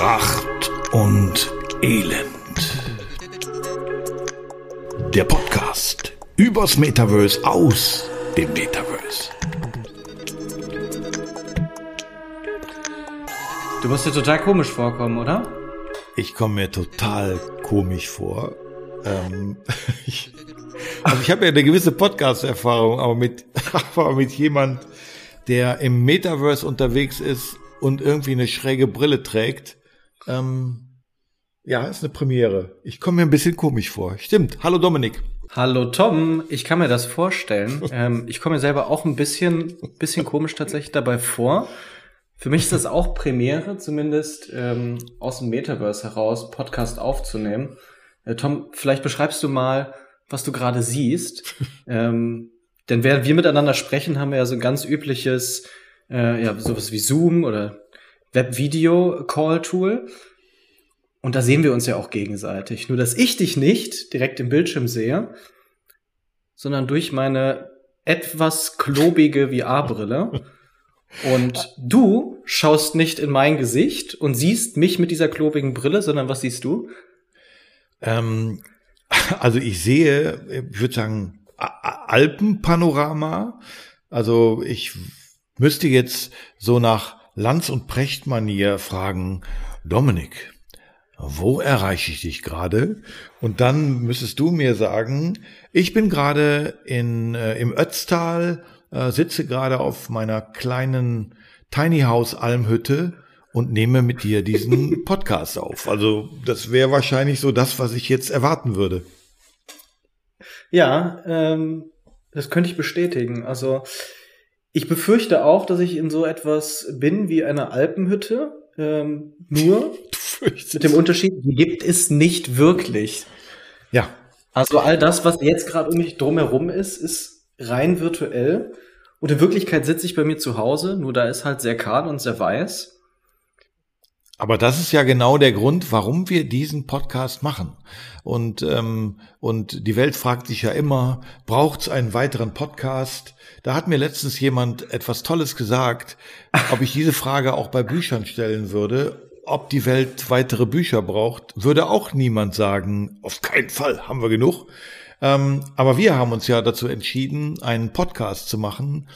Pracht und Elend. Der Podcast übers Metaverse aus dem Metaverse. Du musst dir total komisch vorkommen, oder? Ich komme mir total komisch vor. Ähm, ich, also ich habe ja eine gewisse Podcast-Erfahrung, aber mit, aber mit jemand, der im Metaverse unterwegs ist und irgendwie eine schräge Brille trägt. Ähm, ja, ist eine Premiere. Ich komme mir ein bisschen komisch vor. Stimmt. Hallo Dominik. Hallo Tom, ich kann mir das vorstellen. ähm, ich komme mir selber auch ein bisschen, bisschen komisch tatsächlich dabei vor. Für mich ist das auch Premiere, zumindest ähm, aus dem Metaverse heraus, Podcast aufzunehmen. Äh, Tom, vielleicht beschreibst du mal, was du gerade siehst. ähm, denn während wir miteinander sprechen, haben wir ja so ein ganz übliches, äh, ja, sowas wie Zoom oder Web-Video-Call-Tool. Und da sehen wir uns ja auch gegenseitig. Nur, dass ich dich nicht direkt im Bildschirm sehe, sondern durch meine etwas klobige VR-Brille. Und du schaust nicht in mein Gesicht und siehst mich mit dieser klobigen Brille, sondern was siehst du? Ähm, also ich sehe, ich würde sagen, Alpenpanorama. Also ich müsste jetzt so nach Lanz und Precht-Manier fragen, Dominik, wo erreiche ich dich gerade? Und dann müsstest du mir sagen, ich bin gerade in, äh, im Ötztal, äh, sitze gerade auf meiner kleinen Tiny House Almhütte und nehme mit dir diesen Podcast auf. Also das wäre wahrscheinlich so das, was ich jetzt erwarten würde. Ja, ähm, das könnte ich bestätigen. Also ich befürchte auch, dass ich in so etwas bin wie eine Alpenhütte. Ähm, nur mit dem Unterschied, die gibt es nicht wirklich. Ja. Also all das, was jetzt gerade um mich drumherum ist, ist rein virtuell. Und in Wirklichkeit sitze ich bei mir zu Hause, nur da ist halt sehr kahl und sehr weiß. Aber das ist ja genau der Grund, warum wir diesen Podcast machen. Und, ähm, und die Welt fragt sich ja immer, braucht es einen weiteren Podcast? Da hat mir letztens jemand etwas Tolles gesagt, ob ich diese Frage auch bei Büchern stellen würde, ob die Welt weitere Bücher braucht, würde auch niemand sagen, auf keinen Fall, haben wir genug. Ähm, aber wir haben uns ja dazu entschieden, einen Podcast zu machen,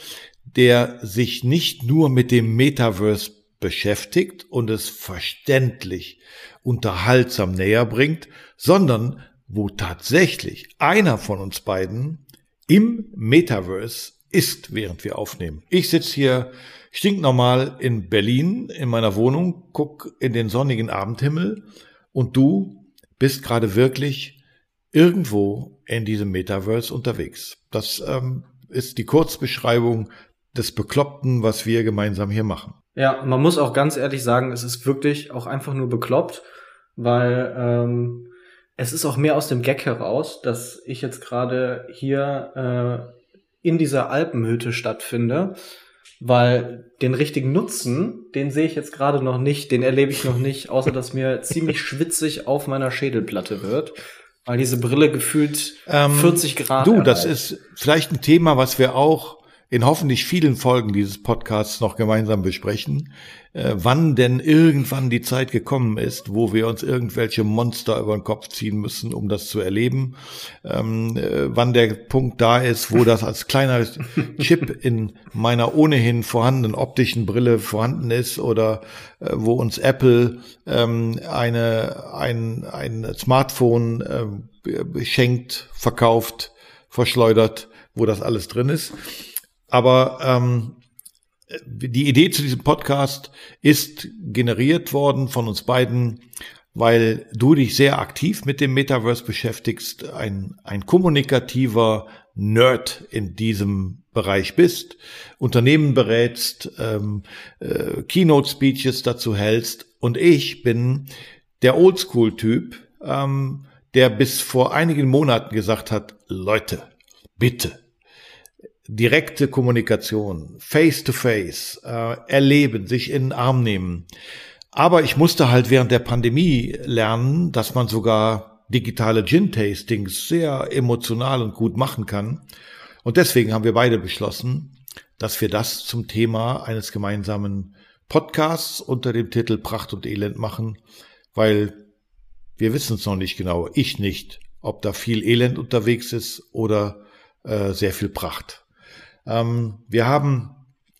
der sich nicht nur mit dem Metaverse beschäftigt und es verständlich, unterhaltsam näher bringt, sondern wo tatsächlich einer von uns beiden im Metaverse ist, während wir aufnehmen. Ich sitze hier stinknormal in Berlin in meiner Wohnung, guck in den sonnigen Abendhimmel und du bist gerade wirklich irgendwo in diesem Metaverse unterwegs. Das ähm, ist die Kurzbeschreibung des Bekloppten, was wir gemeinsam hier machen. Ja, man muss auch ganz ehrlich sagen, es ist wirklich auch einfach nur bekloppt, weil ähm, es ist auch mehr aus dem Gag heraus, dass ich jetzt gerade hier äh, in dieser Alpenhütte stattfinde, weil den richtigen Nutzen, den sehe ich jetzt gerade noch nicht, den erlebe ich noch nicht, außer dass mir ziemlich schwitzig auf meiner Schädelplatte wird. Weil diese Brille gefühlt ähm, 40 Grad. Du, erreicht. das ist vielleicht ein Thema, was wir auch in hoffentlich vielen Folgen dieses Podcasts noch gemeinsam besprechen, äh, wann denn irgendwann die Zeit gekommen ist, wo wir uns irgendwelche Monster über den Kopf ziehen müssen, um das zu erleben, ähm, äh, wann der Punkt da ist, wo das als kleiner Chip in meiner ohnehin vorhandenen optischen Brille vorhanden ist oder äh, wo uns Apple ähm, eine, ein, ein Smartphone äh, schenkt, verkauft, verschleudert, wo das alles drin ist. Aber ähm, die Idee zu diesem Podcast ist generiert worden von uns beiden, weil du dich sehr aktiv mit dem Metaverse beschäftigst, ein, ein kommunikativer Nerd in diesem Bereich bist, Unternehmen berätst, ähm, äh, Keynote-Speeches dazu hältst. Und ich bin der Oldschool-Typ, ähm, der bis vor einigen Monaten gesagt hat, Leute, bitte, direkte Kommunikation, face-to-face, äh, erleben, sich in den Arm nehmen. Aber ich musste halt während der Pandemie lernen, dass man sogar digitale Gin-Tastings sehr emotional und gut machen kann. Und deswegen haben wir beide beschlossen, dass wir das zum Thema eines gemeinsamen Podcasts unter dem Titel Pracht und Elend machen, weil wir wissen es noch nicht genau, ich nicht, ob da viel Elend unterwegs ist oder äh, sehr viel Pracht. Ähm, wir haben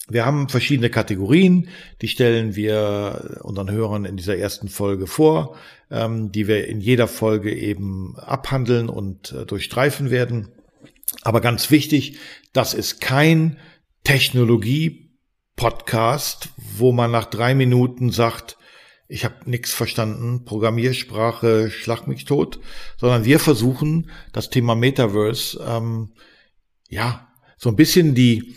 wir haben verschiedene Kategorien, die stellen wir unseren Hörern in dieser ersten Folge vor, ähm, die wir in jeder Folge eben abhandeln und äh, durchstreifen werden. Aber ganz wichtig, das ist kein Technologie-Podcast, wo man nach drei Minuten sagt, ich habe nichts verstanden, Programmiersprache, schlag mich tot, sondern wir versuchen das Thema Metaverse, ähm, ja, so ein bisschen die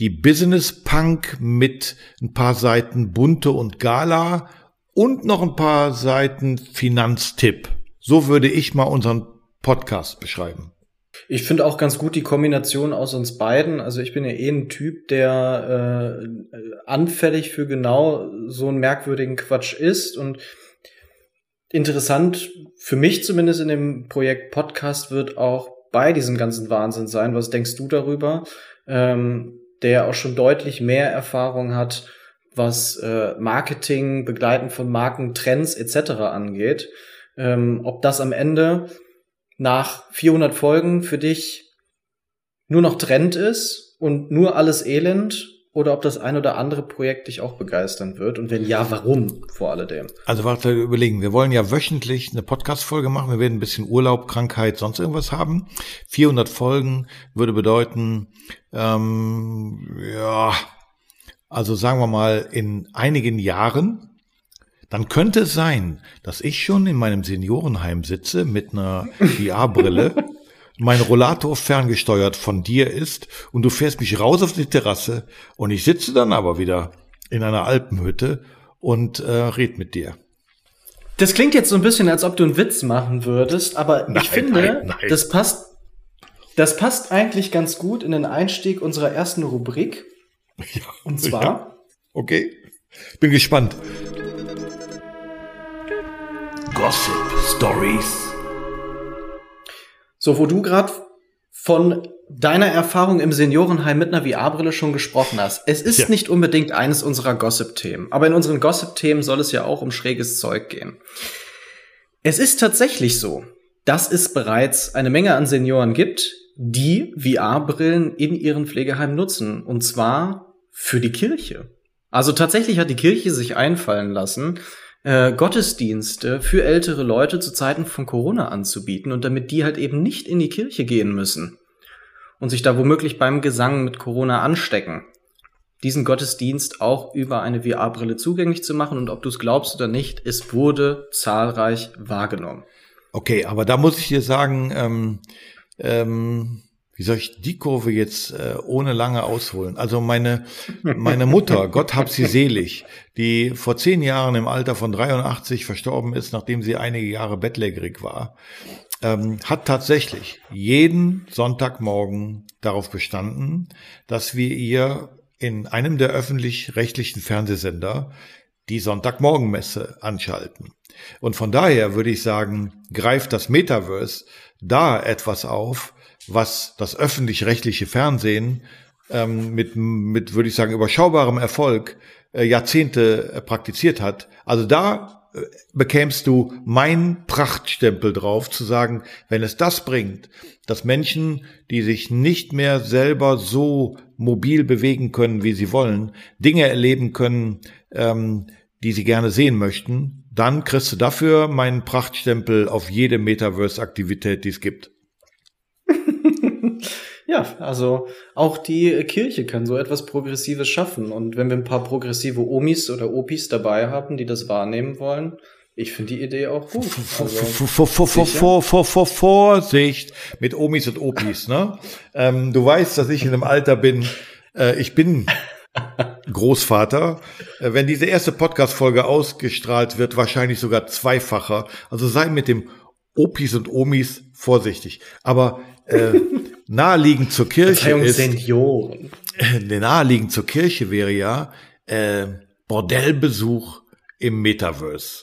die Business Punk mit ein paar Seiten bunte und Gala und noch ein paar Seiten Finanztipp. So würde ich mal unseren Podcast beschreiben. Ich finde auch ganz gut die Kombination aus uns beiden. Also ich bin ja eh ein Typ, der äh, anfällig für genau so einen merkwürdigen Quatsch ist und interessant für mich zumindest in dem Projekt Podcast wird auch bei diesem ganzen Wahnsinn sein. Was denkst du darüber? Ähm, der auch schon deutlich mehr Erfahrung hat, was äh, Marketing, Begleiten von Marken, Trends etc. angeht. Ähm, ob das am Ende nach 400 Folgen für dich nur noch Trend ist und nur alles Elend oder ob das ein oder andere Projekt dich auch begeistern wird und wenn ja, warum vor alledem? Also warte, überlegen. Wir wollen ja wöchentlich eine Podcast-Folge machen. Wir werden ein bisschen Urlaub, Krankheit, sonst irgendwas haben. 400 Folgen würde bedeuten, ähm, ja, also sagen wir mal in einigen Jahren, dann könnte es sein, dass ich schon in meinem Seniorenheim sitze mit einer VR-Brille mein Rollator ferngesteuert von dir ist und du fährst mich raus auf die Terrasse und ich sitze dann aber wieder in einer Alpenhütte und äh, red mit dir. Das klingt jetzt so ein bisschen, als ob du einen Witz machen würdest, aber nein, ich finde, nein, nein. das passt, das passt eigentlich ganz gut in den Einstieg unserer ersten Rubrik. Ja, und zwar. Ja. Okay. Bin gespannt. Gossip Stories so, wo du gerade von deiner Erfahrung im Seniorenheim mit einer VR-Brille schon gesprochen hast. Es ist ja. nicht unbedingt eines unserer Gossip-Themen, aber in unseren Gossip-Themen soll es ja auch um schräges Zeug gehen. Es ist tatsächlich so, dass es bereits eine Menge an Senioren gibt, die VR-Brillen in ihren Pflegeheimen nutzen, und zwar für die Kirche. Also tatsächlich hat die Kirche sich einfallen lassen, äh, Gottesdienste für ältere Leute zu Zeiten von Corona anzubieten und damit die halt eben nicht in die Kirche gehen müssen und sich da womöglich beim Gesang mit Corona anstecken. Diesen Gottesdienst auch über eine VR-Brille zugänglich zu machen und ob du es glaubst oder nicht, es wurde zahlreich wahrgenommen. Okay, aber da muss ich dir sagen, ähm, ähm, wie soll ich die Kurve jetzt äh, ohne lange ausholen? Also meine, meine Mutter, Gott hab sie selig, die vor zehn Jahren im Alter von 83 verstorben ist, nachdem sie einige Jahre bettlägerig war, ähm, hat tatsächlich jeden Sonntagmorgen darauf bestanden, dass wir ihr in einem der öffentlich-rechtlichen Fernsehsender die Sonntagmorgenmesse anschalten. Und von daher würde ich sagen, greift das Metaverse da etwas auf, was das öffentlich-rechtliche Fernsehen ähm, mit, mit, würde ich sagen, überschaubarem Erfolg äh, Jahrzehnte äh, praktiziert hat. Also da äh, bekämst du mein Prachtstempel drauf, zu sagen, wenn es das bringt, dass Menschen, die sich nicht mehr selber so mobil bewegen können, wie sie wollen, Dinge erleben können, ähm, die sie gerne sehen möchten, dann kriegst du dafür meinen Prachtstempel auf jede Metaverse-Aktivität, die es gibt. Ja, also auch die Kirche kann so etwas Progressives schaffen. Und wenn wir ein paar progressive Omis oder Opis dabei haben, die das wahrnehmen wollen, ich finde die Idee auch gut. Also, Vorsicht mit Omis und Opis, ne? Ähm, du weißt, dass ich in einem Alter bin, äh, ich bin Großvater. Äh, wenn diese erste Podcast-Folge ausgestrahlt wird, wahrscheinlich sogar zweifacher. Also sei mit dem Opis und Omis vorsichtig. Aber äh, naheliegend zur Kirche ist. Senioren. Äh, naheliegend zur Kirche wäre ja äh, Bordellbesuch im Metaverse.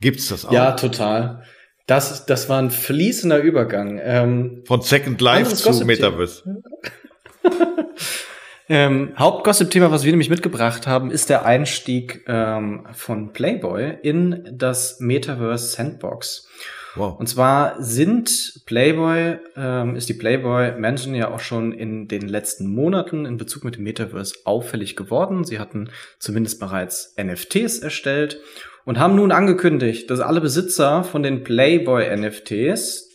Gibt's das auch? Ja, total. Das, das war ein fließender Übergang. Ähm, Von Second Life zu Metaverse. Ähm, Hauptgossip-Thema, was wir nämlich mitgebracht haben, ist der Einstieg ähm, von Playboy in das Metaverse Sandbox. Wow. Und zwar sind Playboy, ähm, ist die Playboy Mansion ja auch schon in den letzten Monaten in Bezug mit dem Metaverse auffällig geworden. Sie hatten zumindest bereits NFTs erstellt und haben nun angekündigt, dass alle Besitzer von den Playboy NFTs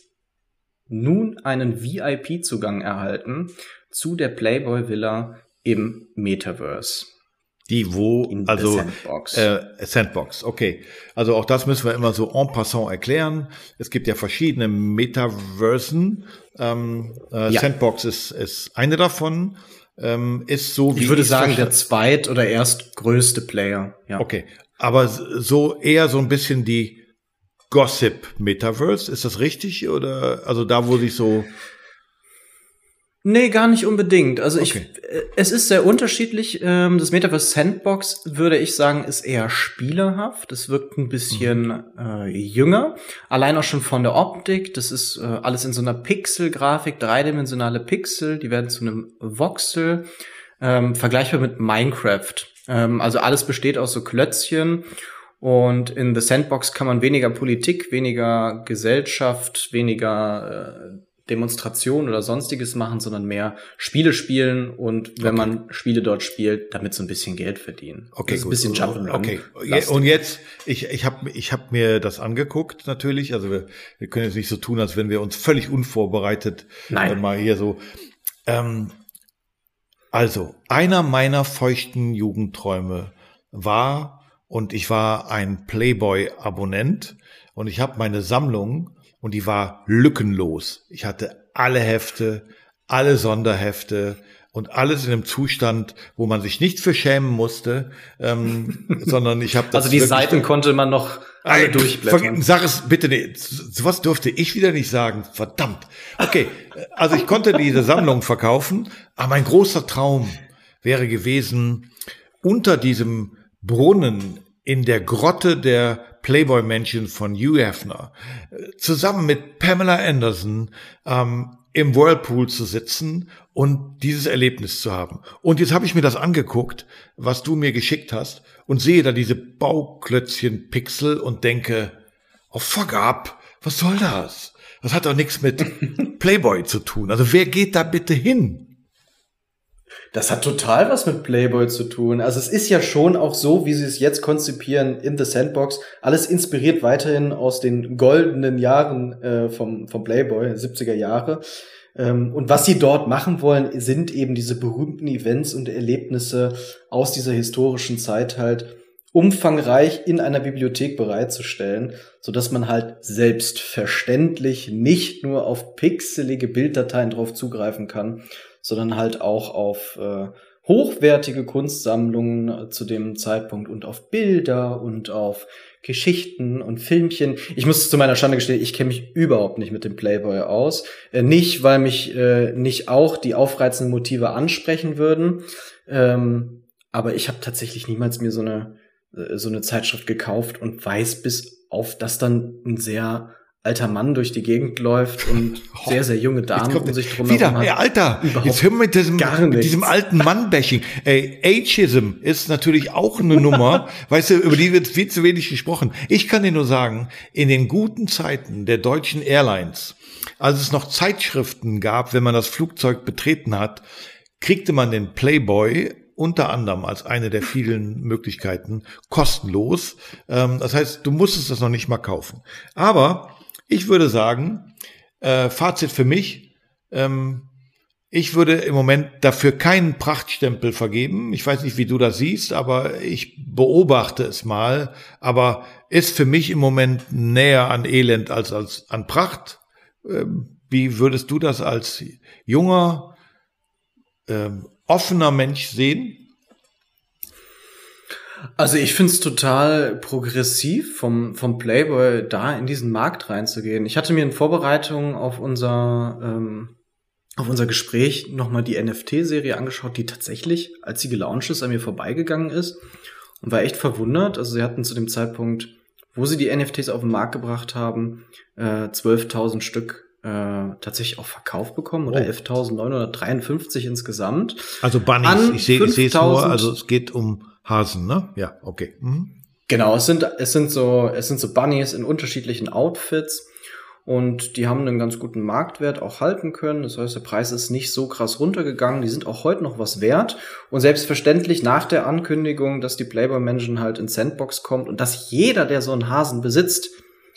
nun einen VIP-Zugang erhalten zu der Playboy Villa im Metaverse. Die wo, In also Sandbox. Äh, Sandbox, okay. Also auch das müssen wir immer so en passant erklären. Es gibt ja verschiedene Metaversen. Ähm, äh, ja. Sandbox ist, ist eine davon. Ähm, ist so wie ich würde sagen der zweit oder erst größte Player. Ja. Okay, aber so eher so ein bisschen die Gossip Metaverse. Ist das richtig oder also da wo sich so Nee, gar nicht unbedingt. Also okay. ich, äh, es ist sehr unterschiedlich. Ähm, das Metaverse Sandbox, würde ich sagen, ist eher spielerhaft. Es wirkt ein bisschen mhm. äh, jünger. Allein auch schon von der Optik. Das ist äh, alles in so einer Pixel-Grafik, dreidimensionale Pixel. Die werden zu einem Voxel. Ähm, vergleichbar mit Minecraft. Ähm, also alles besteht aus so Klötzchen. Und in The Sandbox kann man weniger Politik, weniger Gesellschaft, weniger Demonstration oder sonstiges machen, sondern mehr Spiele spielen und wenn okay. man Spiele dort spielt, damit so ein bisschen Geld verdienen. Okay, ein bisschen Jump'n'Run. Okay. Und jetzt, ich, ich habe ich hab mir das angeguckt natürlich. Also wir, wir können jetzt nicht so tun, als wenn wir uns völlig unvorbereitet Nein. Mal hier so. Ähm, also, einer meiner feuchten Jugendträume war, und ich war ein Playboy-Abonnent, und ich habe meine Sammlung und die war lückenlos. Ich hatte alle Hefte, alle Sonderhefte und alles in einem Zustand, wo man sich nicht für schämen musste, ähm, sondern ich habe das. Also die Seiten konnte man noch alle durchblättern. Sag es bitte nicht. Sowas durfte ich wieder nicht sagen. Verdammt. Okay, also ich konnte diese Sammlung verkaufen, aber mein großer Traum wäre gewesen, unter diesem Brunnen in der Grotte der Playboy-Männchen von Hugh Hefner, zusammen mit Pamela Anderson ähm, im Whirlpool zu sitzen und dieses Erlebnis zu haben. Und jetzt habe ich mir das angeguckt, was du mir geschickt hast, und sehe da diese Bauklötzchen Pixel und denke, oh fuck up, was soll das? Das hat doch nichts mit Playboy zu tun. Also wer geht da bitte hin? Das hat total was mit Playboy zu tun. Also es ist ja schon auch so, wie sie es jetzt konzipieren in The Sandbox. Alles inspiriert weiterhin aus den goldenen Jahren äh, vom, vom Playboy, 70er Jahre. Ähm, und was sie dort machen wollen, sind eben diese berühmten Events und Erlebnisse aus dieser historischen Zeit halt umfangreich in einer Bibliothek bereitzustellen, so dass man halt selbstverständlich nicht nur auf pixelige Bilddateien drauf zugreifen kann, sondern halt auch auf äh, hochwertige Kunstsammlungen äh, zu dem Zeitpunkt und auf Bilder und auf Geschichten und Filmchen. Ich muss zu meiner Schande gestehen, ich kenne mich überhaupt nicht mit dem Playboy aus. Äh, nicht, weil mich äh, nicht auch die aufreizenden Motive ansprechen würden, ähm, aber ich habe tatsächlich niemals mir so eine äh, so eine Zeitschrift gekauft und weiß bis auf das dann ein sehr alter Mann durch die Gegend läuft und oh, sehr, sehr junge Damen um sich drum Wieder, ey, Alter, jetzt hör mit diesem, mit diesem alten Mann-Bashing. Ey, Ageism ist natürlich auch eine Nummer, weißt du, über die wird viel zu wenig gesprochen. Ich kann dir nur sagen, in den guten Zeiten der deutschen Airlines, als es noch Zeitschriften gab, wenn man das Flugzeug betreten hat, kriegte man den Playboy unter anderem als eine der vielen Möglichkeiten kostenlos. Ähm, das heißt, du musstest das noch nicht mal kaufen. Aber ich würde sagen, äh, Fazit für mich, ähm, ich würde im Moment dafür keinen Prachtstempel vergeben. Ich weiß nicht, wie du das siehst, aber ich beobachte es mal. Aber ist für mich im Moment näher an Elend als, als an Pracht. Ähm, wie würdest du das als junger, ähm, offener Mensch sehen? Also ich find's total progressiv vom, vom Playboy da in diesen Markt reinzugehen. Ich hatte mir in Vorbereitung auf unser, ähm, auf unser Gespräch nochmal die NFT-Serie angeschaut, die tatsächlich, als sie gelauncht ist, an mir vorbeigegangen ist und war echt verwundert. Also sie hatten zu dem Zeitpunkt, wo sie die NFTs auf den Markt gebracht haben, äh, 12.000 Stück äh, tatsächlich auch verkauft bekommen oder oh. 11.953 insgesamt. Also Bunnies, ich sehe ich sehe es nur, also es geht um Hasen, ne? Ja, okay. Mhm. Genau, es sind es sind so es sind so Bunnies in unterschiedlichen Outfits und die haben einen ganz guten Marktwert auch halten können. Das heißt, der Preis ist nicht so krass runtergegangen. Die sind auch heute noch was wert. Und selbstverständlich nach der Ankündigung, dass die Playboy Mansion halt in Sandbox kommt und dass jeder, der so einen Hasen besitzt,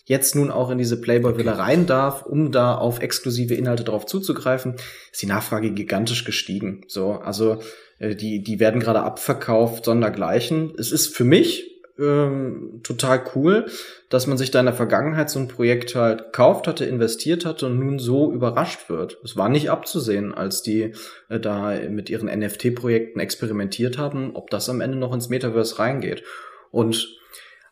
jetzt nun auch in diese Playboy-Villa okay. rein darf, um da auf exklusive Inhalte drauf zuzugreifen, ist die Nachfrage gigantisch gestiegen. So, also die, die werden gerade abverkauft, sondergleichen. Es ist für mich ähm, total cool, dass man sich da in der Vergangenheit so ein Projekt halt kauft hatte, investiert hatte und nun so überrascht wird. Es war nicht abzusehen, als die äh, da mit ihren NFT-Projekten experimentiert haben, ob das am Ende noch ins Metaverse reingeht. Und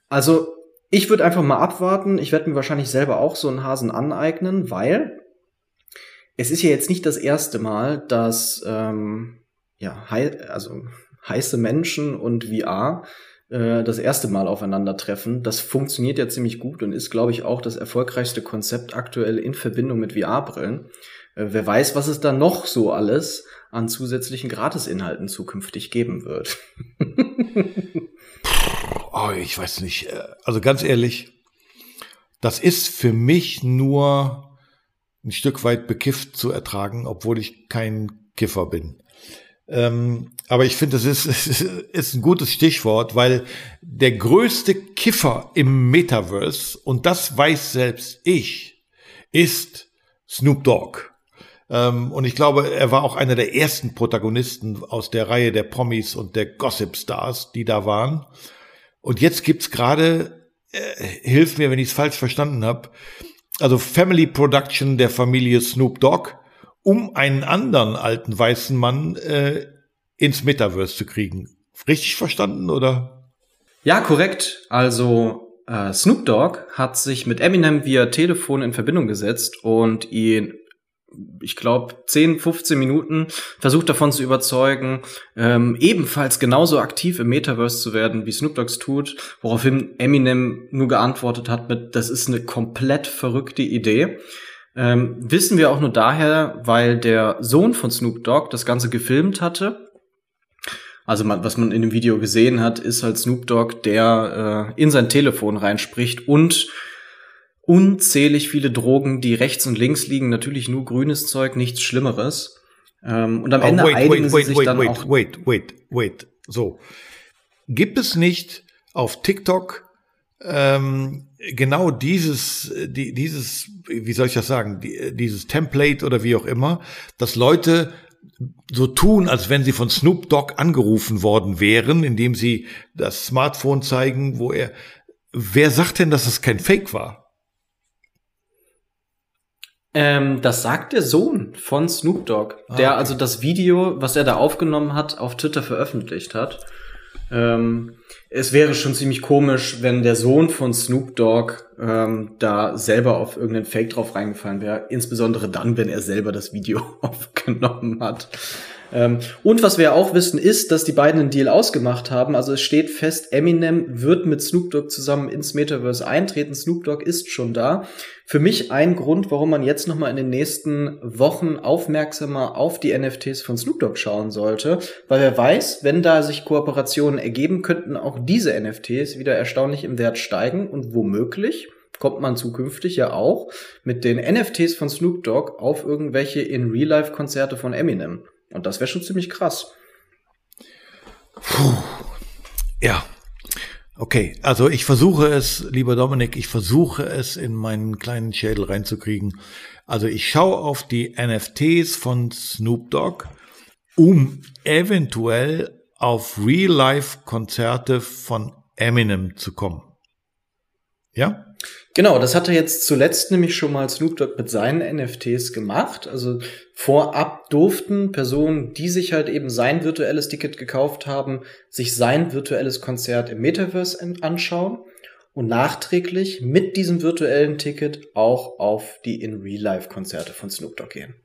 also ich würde einfach mal abwarten. Ich werde mir wahrscheinlich selber auch so einen Hasen aneignen, weil es ist ja jetzt nicht das erste Mal, dass ähm, ja, also heiße Menschen und VR äh, das erste Mal aufeinandertreffen. Das funktioniert ja ziemlich gut und ist, glaube ich, auch das erfolgreichste Konzept aktuell in Verbindung mit VR-Brillen. Äh, wer weiß, was es da noch so alles an zusätzlichen Gratisinhalten zukünftig geben wird. oh, ich weiß nicht. Äh, also ganz ehrlich, das ist für mich nur ein Stück weit bekifft zu ertragen, obwohl ich kein Kiffer bin. Ähm, aber ich finde, das ist, ist ein gutes Stichwort, weil der größte Kiffer im Metaverse, und das weiß selbst ich, ist Snoop Dogg. Ähm, und ich glaube, er war auch einer der ersten Protagonisten aus der Reihe der Promis und der Gossip Stars, die da waren. Und jetzt gibt's gerade, äh, hilf mir, wenn ich es falsch verstanden habe, also Family Production der Familie Snoop Dogg um einen anderen alten weißen Mann äh, ins Metaverse zu kriegen. Richtig verstanden, oder? Ja, korrekt. Also äh, Snoop Dogg hat sich mit Eminem via Telefon in Verbindung gesetzt und ihn ich glaube, 10, 15 Minuten versucht davon zu überzeugen, ähm, ebenfalls genauso aktiv im Metaverse zu werden, wie Snoop Dogg's tut, woraufhin Eminem nur geantwortet hat mit, das ist eine komplett verrückte Idee. Ähm, wissen wir auch nur daher, weil der Sohn von Snoop Dogg das Ganze gefilmt hatte. Also man, was man in dem Video gesehen hat, ist halt Snoop Dogg, der äh, in sein Telefon reinspricht und unzählig viele Drogen, die rechts und links liegen, natürlich nur grünes Zeug, nichts Schlimmeres. Ähm, und am oh, Ende wait, einigen wait, wait, sie sich dann wait, auch. Wait, wait, wait. So. Gibt es nicht auf TikTok ähm, genau dieses, die, dieses, wie soll ich das sagen, die, dieses Template oder wie auch immer, dass Leute so tun, als wenn sie von Snoop Dogg angerufen worden wären, indem sie das Smartphone zeigen, wo er, wer sagt denn, dass es kein Fake war? Ähm, das sagt der Sohn von Snoop Dogg, ah, der okay. also das Video, was er da aufgenommen hat, auf Twitter veröffentlicht hat. Ähm, es wäre schon ziemlich komisch, wenn der Sohn von Snoop Dogg ähm, da selber auf irgendeinen Fake drauf reingefallen wäre. Insbesondere dann, wenn er selber das Video aufgenommen hat. Ähm, und was wir auch wissen, ist, dass die beiden einen Deal ausgemacht haben. Also es steht fest, Eminem wird mit Snoop Dogg zusammen ins Metaverse eintreten. Snoop Dogg ist schon da. Für mich ein Grund, warum man jetzt noch mal in den nächsten Wochen aufmerksamer auf die NFTs von Snoop Dogg schauen sollte, weil wer weiß, wenn da sich Kooperationen ergeben, könnten auch diese NFTs wieder erstaunlich im Wert steigen und womöglich kommt man zukünftig ja auch mit den NFTs von Snoop Dogg auf irgendwelche in Real-Life Konzerte von Eminem. Und das wäre schon ziemlich krass. Puh. Ja. Okay, also ich versuche es, lieber Dominik, ich versuche es in meinen kleinen Schädel reinzukriegen. Also ich schaue auf die NFTs von Snoop Dogg, um eventuell auf Real-Life-Konzerte von Eminem zu kommen. Ja? Genau, das hat er jetzt zuletzt nämlich schon mal Snoop Dogg mit seinen NFTs gemacht. Also vorab durften Personen, die sich halt eben sein virtuelles Ticket gekauft haben, sich sein virtuelles Konzert im Metaverse anschauen und nachträglich mit diesem virtuellen Ticket auch auf die in Real Life Konzerte von Snoop Dogg gehen.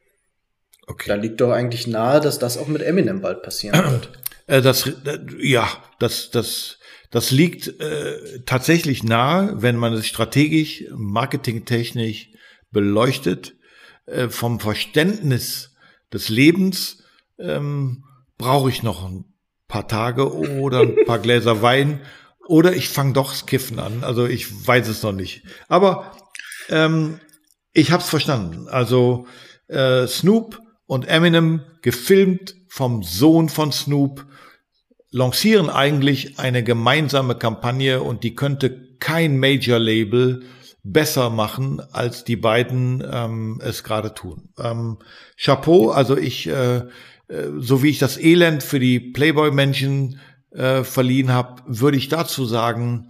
Okay. Da liegt doch eigentlich nahe, dass das auch mit Eminem bald passieren wird. Äh, das, äh, ja, das, das, das liegt äh, tatsächlich nahe, wenn man es strategisch, marketingtechnisch beleuchtet. äh, vom Verständnis des Lebens ähm, brauche ich noch ein paar Tage oder ein paar Gläser Wein oder ich fange doch das Kiffen an. Also ich weiß es noch nicht. Aber ähm, ich habe es verstanden. Also äh, Snoop und Eminem gefilmt vom Sohn von Snoop lancieren eigentlich eine gemeinsame Kampagne und die könnte kein Major-Label besser machen, als die beiden ähm, es gerade tun. Ähm, Chapeau, also ich, äh, äh, so wie ich das Elend für die Playboy-Menschen äh, verliehen habe, würde ich dazu sagen,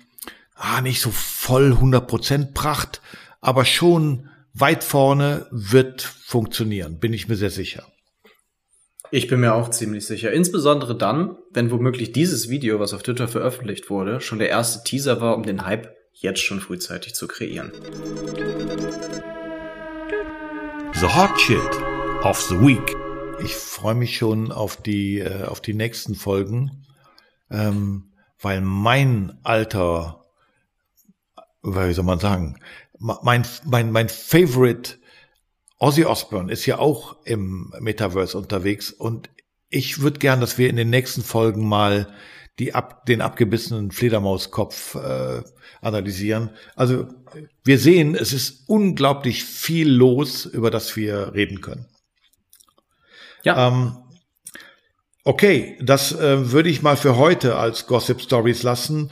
ah, nicht so voll 100% Pracht, aber schon weit vorne wird funktionieren, bin ich mir sehr sicher. Ich bin mir auch ziemlich sicher. Insbesondere dann, wenn womöglich dieses Video, was auf Twitter veröffentlicht wurde, schon der erste Teaser war, um den Hype jetzt schon frühzeitig zu kreieren. The Hot Shit of the Week. Ich freue mich schon auf die, äh, auf die nächsten Folgen, ähm, weil mein alter, wie soll man sagen, mein, mein, mein Favorite Ozzy Osbourne ist ja auch im Metaverse unterwegs und ich würde gern, dass wir in den nächsten Folgen mal die ab, den abgebissenen Fledermauskopf äh, analysieren. Also wir sehen, es ist unglaublich viel los, über das wir reden können. Ja. Ähm, okay, das äh, würde ich mal für heute als Gossip Stories lassen.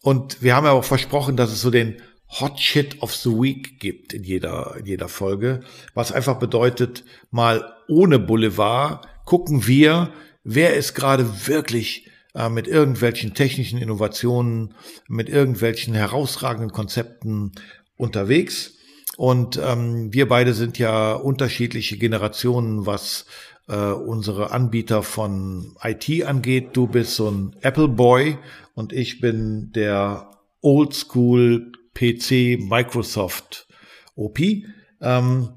Und wir haben ja auch versprochen, dass es so den Hot Shit of the Week gibt in jeder, in jeder Folge, was einfach bedeutet, mal ohne Boulevard gucken wir, wer ist gerade wirklich äh, mit irgendwelchen technischen Innovationen, mit irgendwelchen herausragenden Konzepten unterwegs. Und ähm, wir beide sind ja unterschiedliche Generationen, was äh, unsere Anbieter von IT angeht. Du bist so ein Apple Boy und ich bin der Oldschool PC Microsoft OP. Ähm,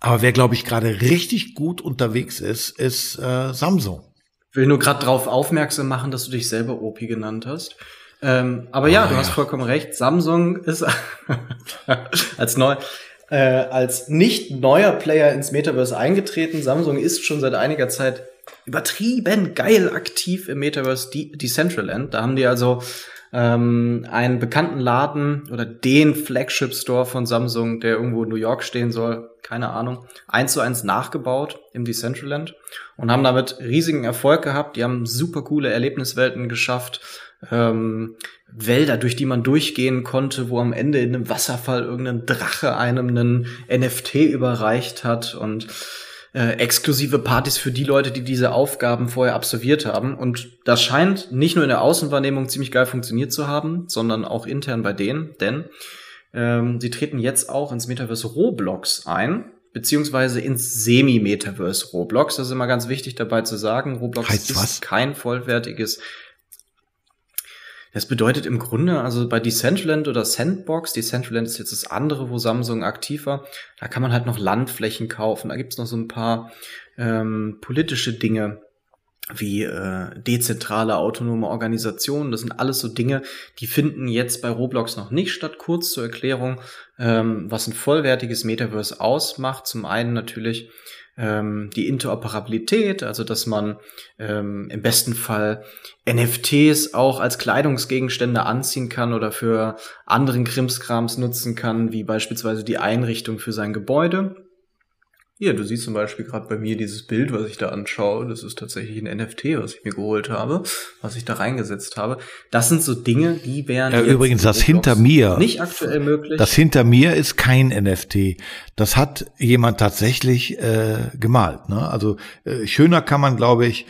aber wer, glaube ich, gerade richtig gut unterwegs ist, ist äh, Samsung. Ich will nur gerade darauf aufmerksam machen, dass du dich selber OP genannt hast. Ähm, aber ja, ah, du ja. hast vollkommen recht. Samsung ist als neu, äh, als nicht neuer Player ins Metaverse eingetreten. Samsung ist schon seit einiger Zeit übertrieben geil aktiv im Metaverse Decentraland. Da haben die also ähm, einen bekannten Laden oder den Flagship Store von Samsung, der irgendwo in New York stehen soll, keine Ahnung, eins zu eins nachgebaut im Decentraland und haben damit riesigen Erfolg gehabt. Die haben super coole Erlebniswelten geschafft, ähm, Wälder, durch die man durchgehen konnte, wo am Ende in einem Wasserfall irgendein Drache einem einen NFT überreicht hat und äh, exklusive Partys für die Leute, die diese Aufgaben vorher absolviert haben. Und das scheint nicht nur in der Außenwahrnehmung ziemlich geil funktioniert zu haben, sondern auch intern bei denen, denn ähm, sie treten jetzt auch ins Metaverse Roblox ein, beziehungsweise ins Semi-Metaverse Roblox. Das ist immer ganz wichtig dabei zu sagen. Roblox heißt ist was? kein vollwertiges das bedeutet im Grunde, also bei Decentraland oder Sandbox, Decentraland ist jetzt das andere, wo Samsung aktiv war, da kann man halt noch Landflächen kaufen. Da gibt's noch so ein paar ähm, politische Dinge wie äh, dezentrale autonome Organisationen. Das sind alles so Dinge, die finden jetzt bei Roblox noch nicht statt. Kurz zur Erklärung, ähm, was ein vollwertiges Metaverse ausmacht. Zum einen natürlich ähm, die Interoperabilität, also dass man ähm, im besten Fall NFTs auch als Kleidungsgegenstände anziehen kann oder für anderen Krimskrams nutzen kann, wie beispielsweise die Einrichtung für sein Gebäude. Ja, du siehst zum Beispiel gerade bei mir dieses Bild, was ich da anschaue. Das ist tatsächlich ein NFT, was ich mir geholt habe, was ich da reingesetzt habe. Das sind so Dinge, die wären. Ja, übrigens, das hinter mir. Nicht aktuell möglich. Das hinter mir ist kein NFT. Das hat jemand tatsächlich äh, gemalt. Ne? Also äh, schöner kann man, glaube ich,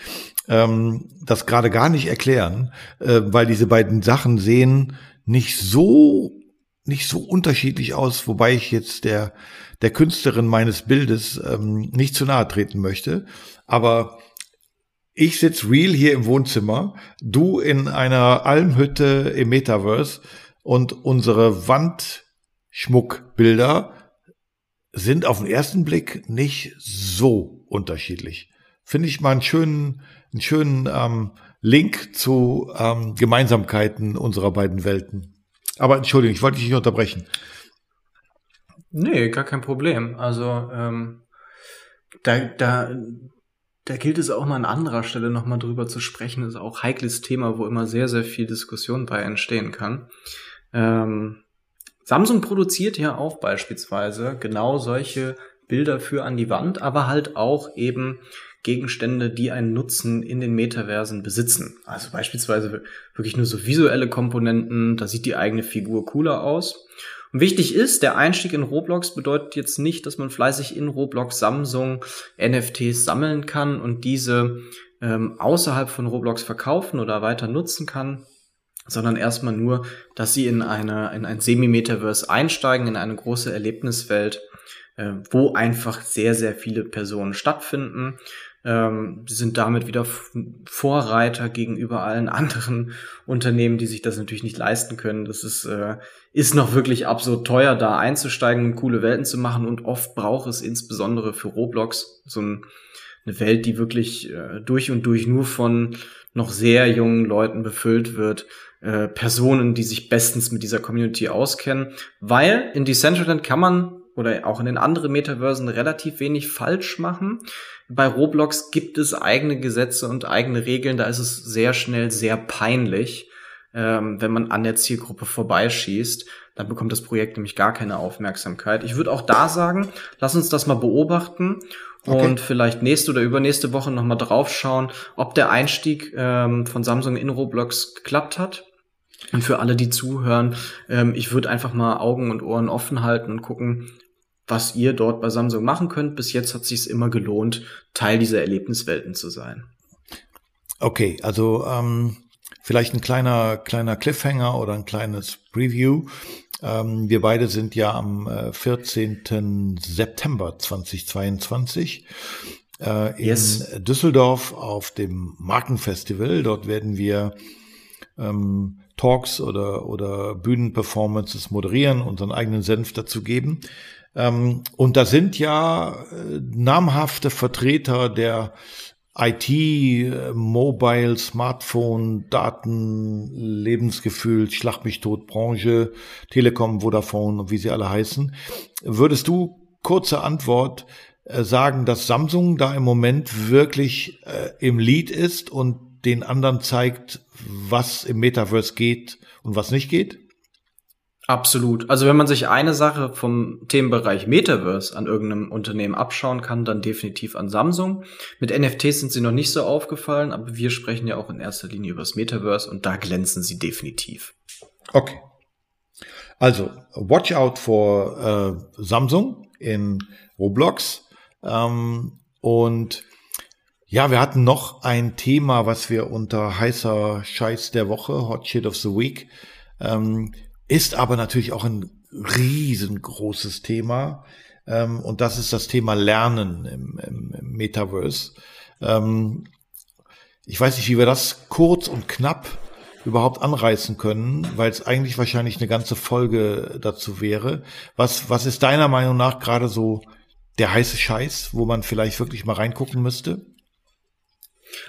ähm, das gerade gar nicht erklären, äh, weil diese beiden Sachen sehen nicht so nicht so unterschiedlich aus, wobei ich jetzt der der Künstlerin meines Bildes ähm, nicht zu nahe treten möchte. Aber ich sitz real hier im Wohnzimmer, du in einer Almhütte im Metaverse und unsere Wandschmuckbilder sind auf den ersten Blick nicht so unterschiedlich. Finde ich mal einen schönen, einen schönen ähm, Link zu ähm, Gemeinsamkeiten unserer beiden Welten. Aber Entschuldigung, ich wollte dich nicht unterbrechen. Nee, gar kein Problem. Also ähm, da, da, da gilt es auch mal an anderer Stelle nochmal drüber zu sprechen. Das ist auch heikles Thema, wo immer sehr, sehr viel Diskussion bei entstehen kann. Ähm, Samsung produziert ja auch beispielsweise genau solche Bilder für an die Wand, aber halt auch eben Gegenstände, die einen Nutzen in den Metaversen besitzen. Also beispielsweise wirklich nur so visuelle Komponenten, da sieht die eigene Figur cooler aus. Und wichtig ist, der Einstieg in Roblox bedeutet jetzt nicht, dass man fleißig in Roblox Samsung NFTs sammeln kann und diese ähm, außerhalb von Roblox verkaufen oder weiter nutzen kann, sondern erstmal nur, dass sie in eine in ein Semi-Metaverse einsteigen, in eine große Erlebniswelt, äh, wo einfach sehr sehr viele Personen stattfinden ähm, sind damit wieder Vorreiter gegenüber allen anderen Unternehmen, die sich das natürlich nicht leisten können. Das ist, äh, ist noch wirklich absurd teuer, da einzusteigen und coole Welten zu machen. Und oft braucht es insbesondere für Roblox so ein, eine Welt, die wirklich äh, durch und durch nur von noch sehr jungen Leuten befüllt wird. Äh, Personen, die sich bestens mit dieser Community auskennen, weil in Decentraland kann man oder auch in den anderen Metaversen relativ wenig falsch machen. Bei Roblox gibt es eigene Gesetze und eigene Regeln, da ist es sehr schnell sehr peinlich, ähm, wenn man an der Zielgruppe vorbeischießt. Dann bekommt das Projekt nämlich gar keine Aufmerksamkeit. Ich würde auch da sagen, lass uns das mal beobachten okay. und vielleicht nächste oder übernächste Woche nochmal draufschauen, ob der Einstieg ähm, von Samsung in Roblox geklappt hat. Und für alle, die zuhören, ähm, ich würde einfach mal Augen und Ohren offen halten und gucken, was ihr dort bei Samsung machen könnt. Bis jetzt hat sich immer gelohnt, Teil dieser Erlebniswelten zu sein. Okay, also ähm, vielleicht ein kleiner kleiner Cliffhanger oder ein kleines Preview. Ähm, wir beide sind ja am äh, 14. September 2022 äh, in yes. Düsseldorf auf dem Markenfestival. Dort werden wir ähm, Talks oder, oder Bühnenperformances moderieren, unseren eigenen Senf dazu geben. Ähm, und da sind ja äh, namhafte Vertreter der IT, äh, Mobile, Smartphone, Daten, Lebensgefühl, Schlag mich tot, Branche, Telekom, Vodafone und wie sie alle heißen. Würdest du kurze Antwort äh, sagen, dass Samsung da im Moment wirklich im Lead ist und den anderen zeigt, was im Metaverse geht und was nicht geht? Absolut. Also wenn man sich eine Sache vom Themenbereich Metaverse an irgendeinem Unternehmen abschauen kann, dann definitiv an Samsung. Mit NFTs sind sie noch nicht so aufgefallen, aber wir sprechen ja auch in erster Linie über das Metaverse und da glänzen sie definitiv. Okay. Also, watch out for äh, Samsung in Roblox. Ähm, und ja, wir hatten noch ein Thema, was wir unter heißer Scheiß der Woche, Hot Shit of the Week, ähm, ist aber natürlich auch ein riesengroßes Thema. Ähm, und das ist das Thema Lernen im, im, im Metaverse. Ähm, ich weiß nicht, wie wir das kurz und knapp überhaupt anreißen können, weil es eigentlich wahrscheinlich eine ganze Folge dazu wäre. Was, was ist deiner Meinung nach gerade so der heiße Scheiß, wo man vielleicht wirklich mal reingucken müsste?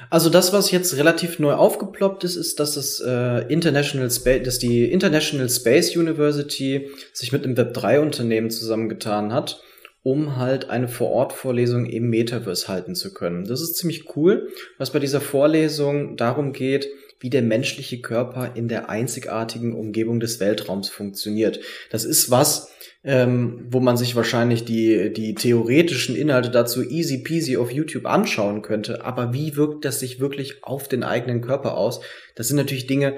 Also das, was jetzt relativ neu aufgeploppt ist, ist, dass das äh, International Space, dass die International Space University sich mit einem Web3-Unternehmen zusammengetan hat, um halt eine Vor-Ort-Vorlesung im Metaverse halten zu können. Das ist ziemlich cool, was bei dieser Vorlesung darum geht, wie der menschliche Körper in der einzigartigen Umgebung des Weltraums funktioniert. Das ist was, ähm, wo man sich wahrscheinlich die, die theoretischen Inhalte dazu easy peasy auf YouTube anschauen könnte. Aber wie wirkt das sich wirklich auf den eigenen Körper aus? Das sind natürlich Dinge,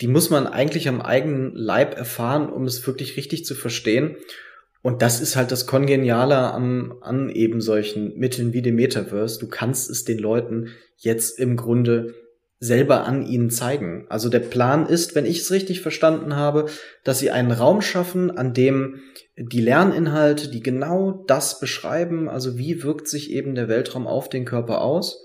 die muss man eigentlich am eigenen Leib erfahren, um es wirklich richtig zu verstehen. Und das ist halt das Kongeniale an, an eben solchen Mitteln wie dem Metaverse. Du kannst es den Leuten jetzt im Grunde selber an ihnen zeigen. Also der Plan ist, wenn ich es richtig verstanden habe, dass sie einen Raum schaffen, an dem die Lerninhalte, die genau das beschreiben, also wie wirkt sich eben der Weltraum auf den Körper aus.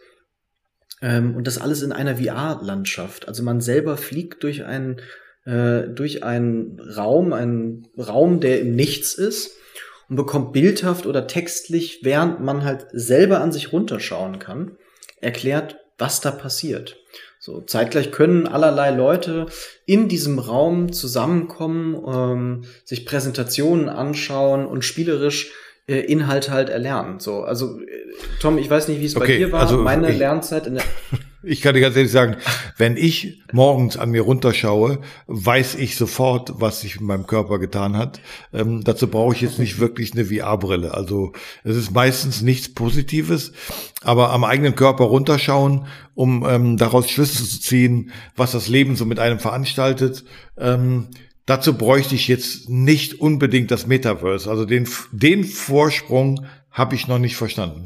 Ähm, und das alles in einer VR-Landschaft. Also man selber fliegt durch einen, äh, durch einen Raum, einen Raum, der im Nichts ist und bekommt bildhaft oder textlich, während man halt selber an sich runterschauen kann, erklärt, was da passiert. So, zeitgleich können allerlei Leute in diesem Raum zusammenkommen, ähm, sich Präsentationen anschauen und spielerisch äh, Inhalte halt erlernen. So, also äh, Tom, ich weiß nicht, wie es okay, bei dir war. Also Meine Lernzeit in der Ich kann dir ganz ehrlich sagen, wenn ich morgens an mir runterschaue, weiß ich sofort, was sich in meinem Körper getan hat. Ähm, dazu brauche ich jetzt nicht wirklich eine VR-Brille. Also es ist meistens nichts Positives, aber am eigenen Körper runterschauen, um ähm, daraus Schlüsse zu ziehen, was das Leben so mit einem veranstaltet. Ähm, dazu bräuchte ich jetzt nicht unbedingt das Metaverse. Also den, den Vorsprung habe ich noch nicht verstanden.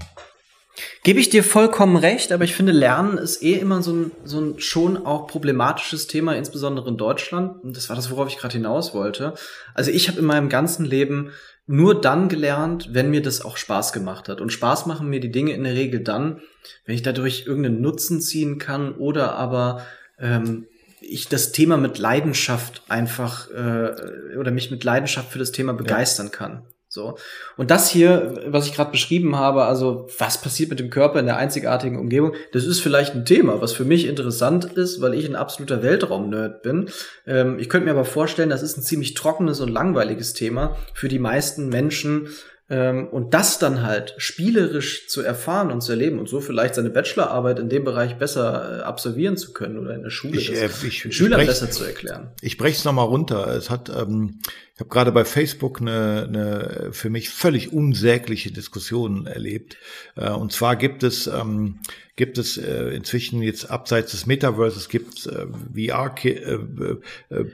Gebe ich dir vollkommen recht, aber ich finde, Lernen ist eh immer so ein, so ein schon auch problematisches Thema, insbesondere in Deutschland. Und das war das, worauf ich gerade hinaus wollte. Also ich habe in meinem ganzen Leben nur dann gelernt, wenn mir das auch Spaß gemacht hat. Und Spaß machen mir die Dinge in der Regel dann, wenn ich dadurch irgendeinen Nutzen ziehen kann oder aber ähm, ich das Thema mit Leidenschaft einfach äh, oder mich mit Leidenschaft für das Thema begeistern ja. kann. So. Und das hier, was ich gerade beschrieben habe, also was passiert mit dem Körper in der einzigartigen Umgebung, das ist vielleicht ein Thema, was für mich interessant ist, weil ich ein absoluter Weltraum-Nerd bin. Ähm, ich könnte mir aber vorstellen, das ist ein ziemlich trockenes und langweiliges Thema für die meisten Menschen, und das dann halt spielerisch zu erfahren und zu erleben und so vielleicht seine Bachelorarbeit in dem Bereich besser äh, absolvieren zu können oder in der Schule ich, äh, ich, Schülern brech, besser zu erklären. Ich breche es nochmal runter. Es hat, ähm, ich habe gerade bei Facebook eine, eine für mich völlig unsägliche Diskussion erlebt. Äh, und zwar gibt es ähm, gibt es äh, inzwischen jetzt abseits des Metaverses gibt äh, VR äh, äh, äh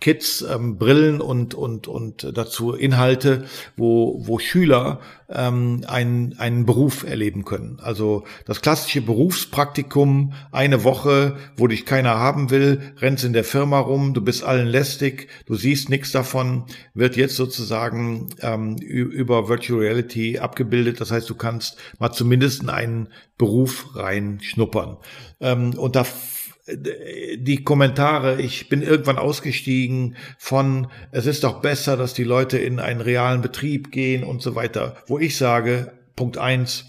Kids, ähm, Brillen und, und, und dazu Inhalte, wo, wo Schüler ähm, einen, einen Beruf erleben können. Also das klassische Berufspraktikum, eine Woche, wo dich keiner haben will, rennst in der Firma rum, du bist allen lästig, du siehst nichts davon, wird jetzt sozusagen ähm, über Virtual Reality abgebildet. Das heißt, du kannst mal zumindest in einen Beruf reinschnuppern. Ähm, und da die Kommentare, ich bin irgendwann ausgestiegen von, es ist doch besser, dass die Leute in einen realen Betrieb gehen und so weiter, wo ich sage, Punkt eins,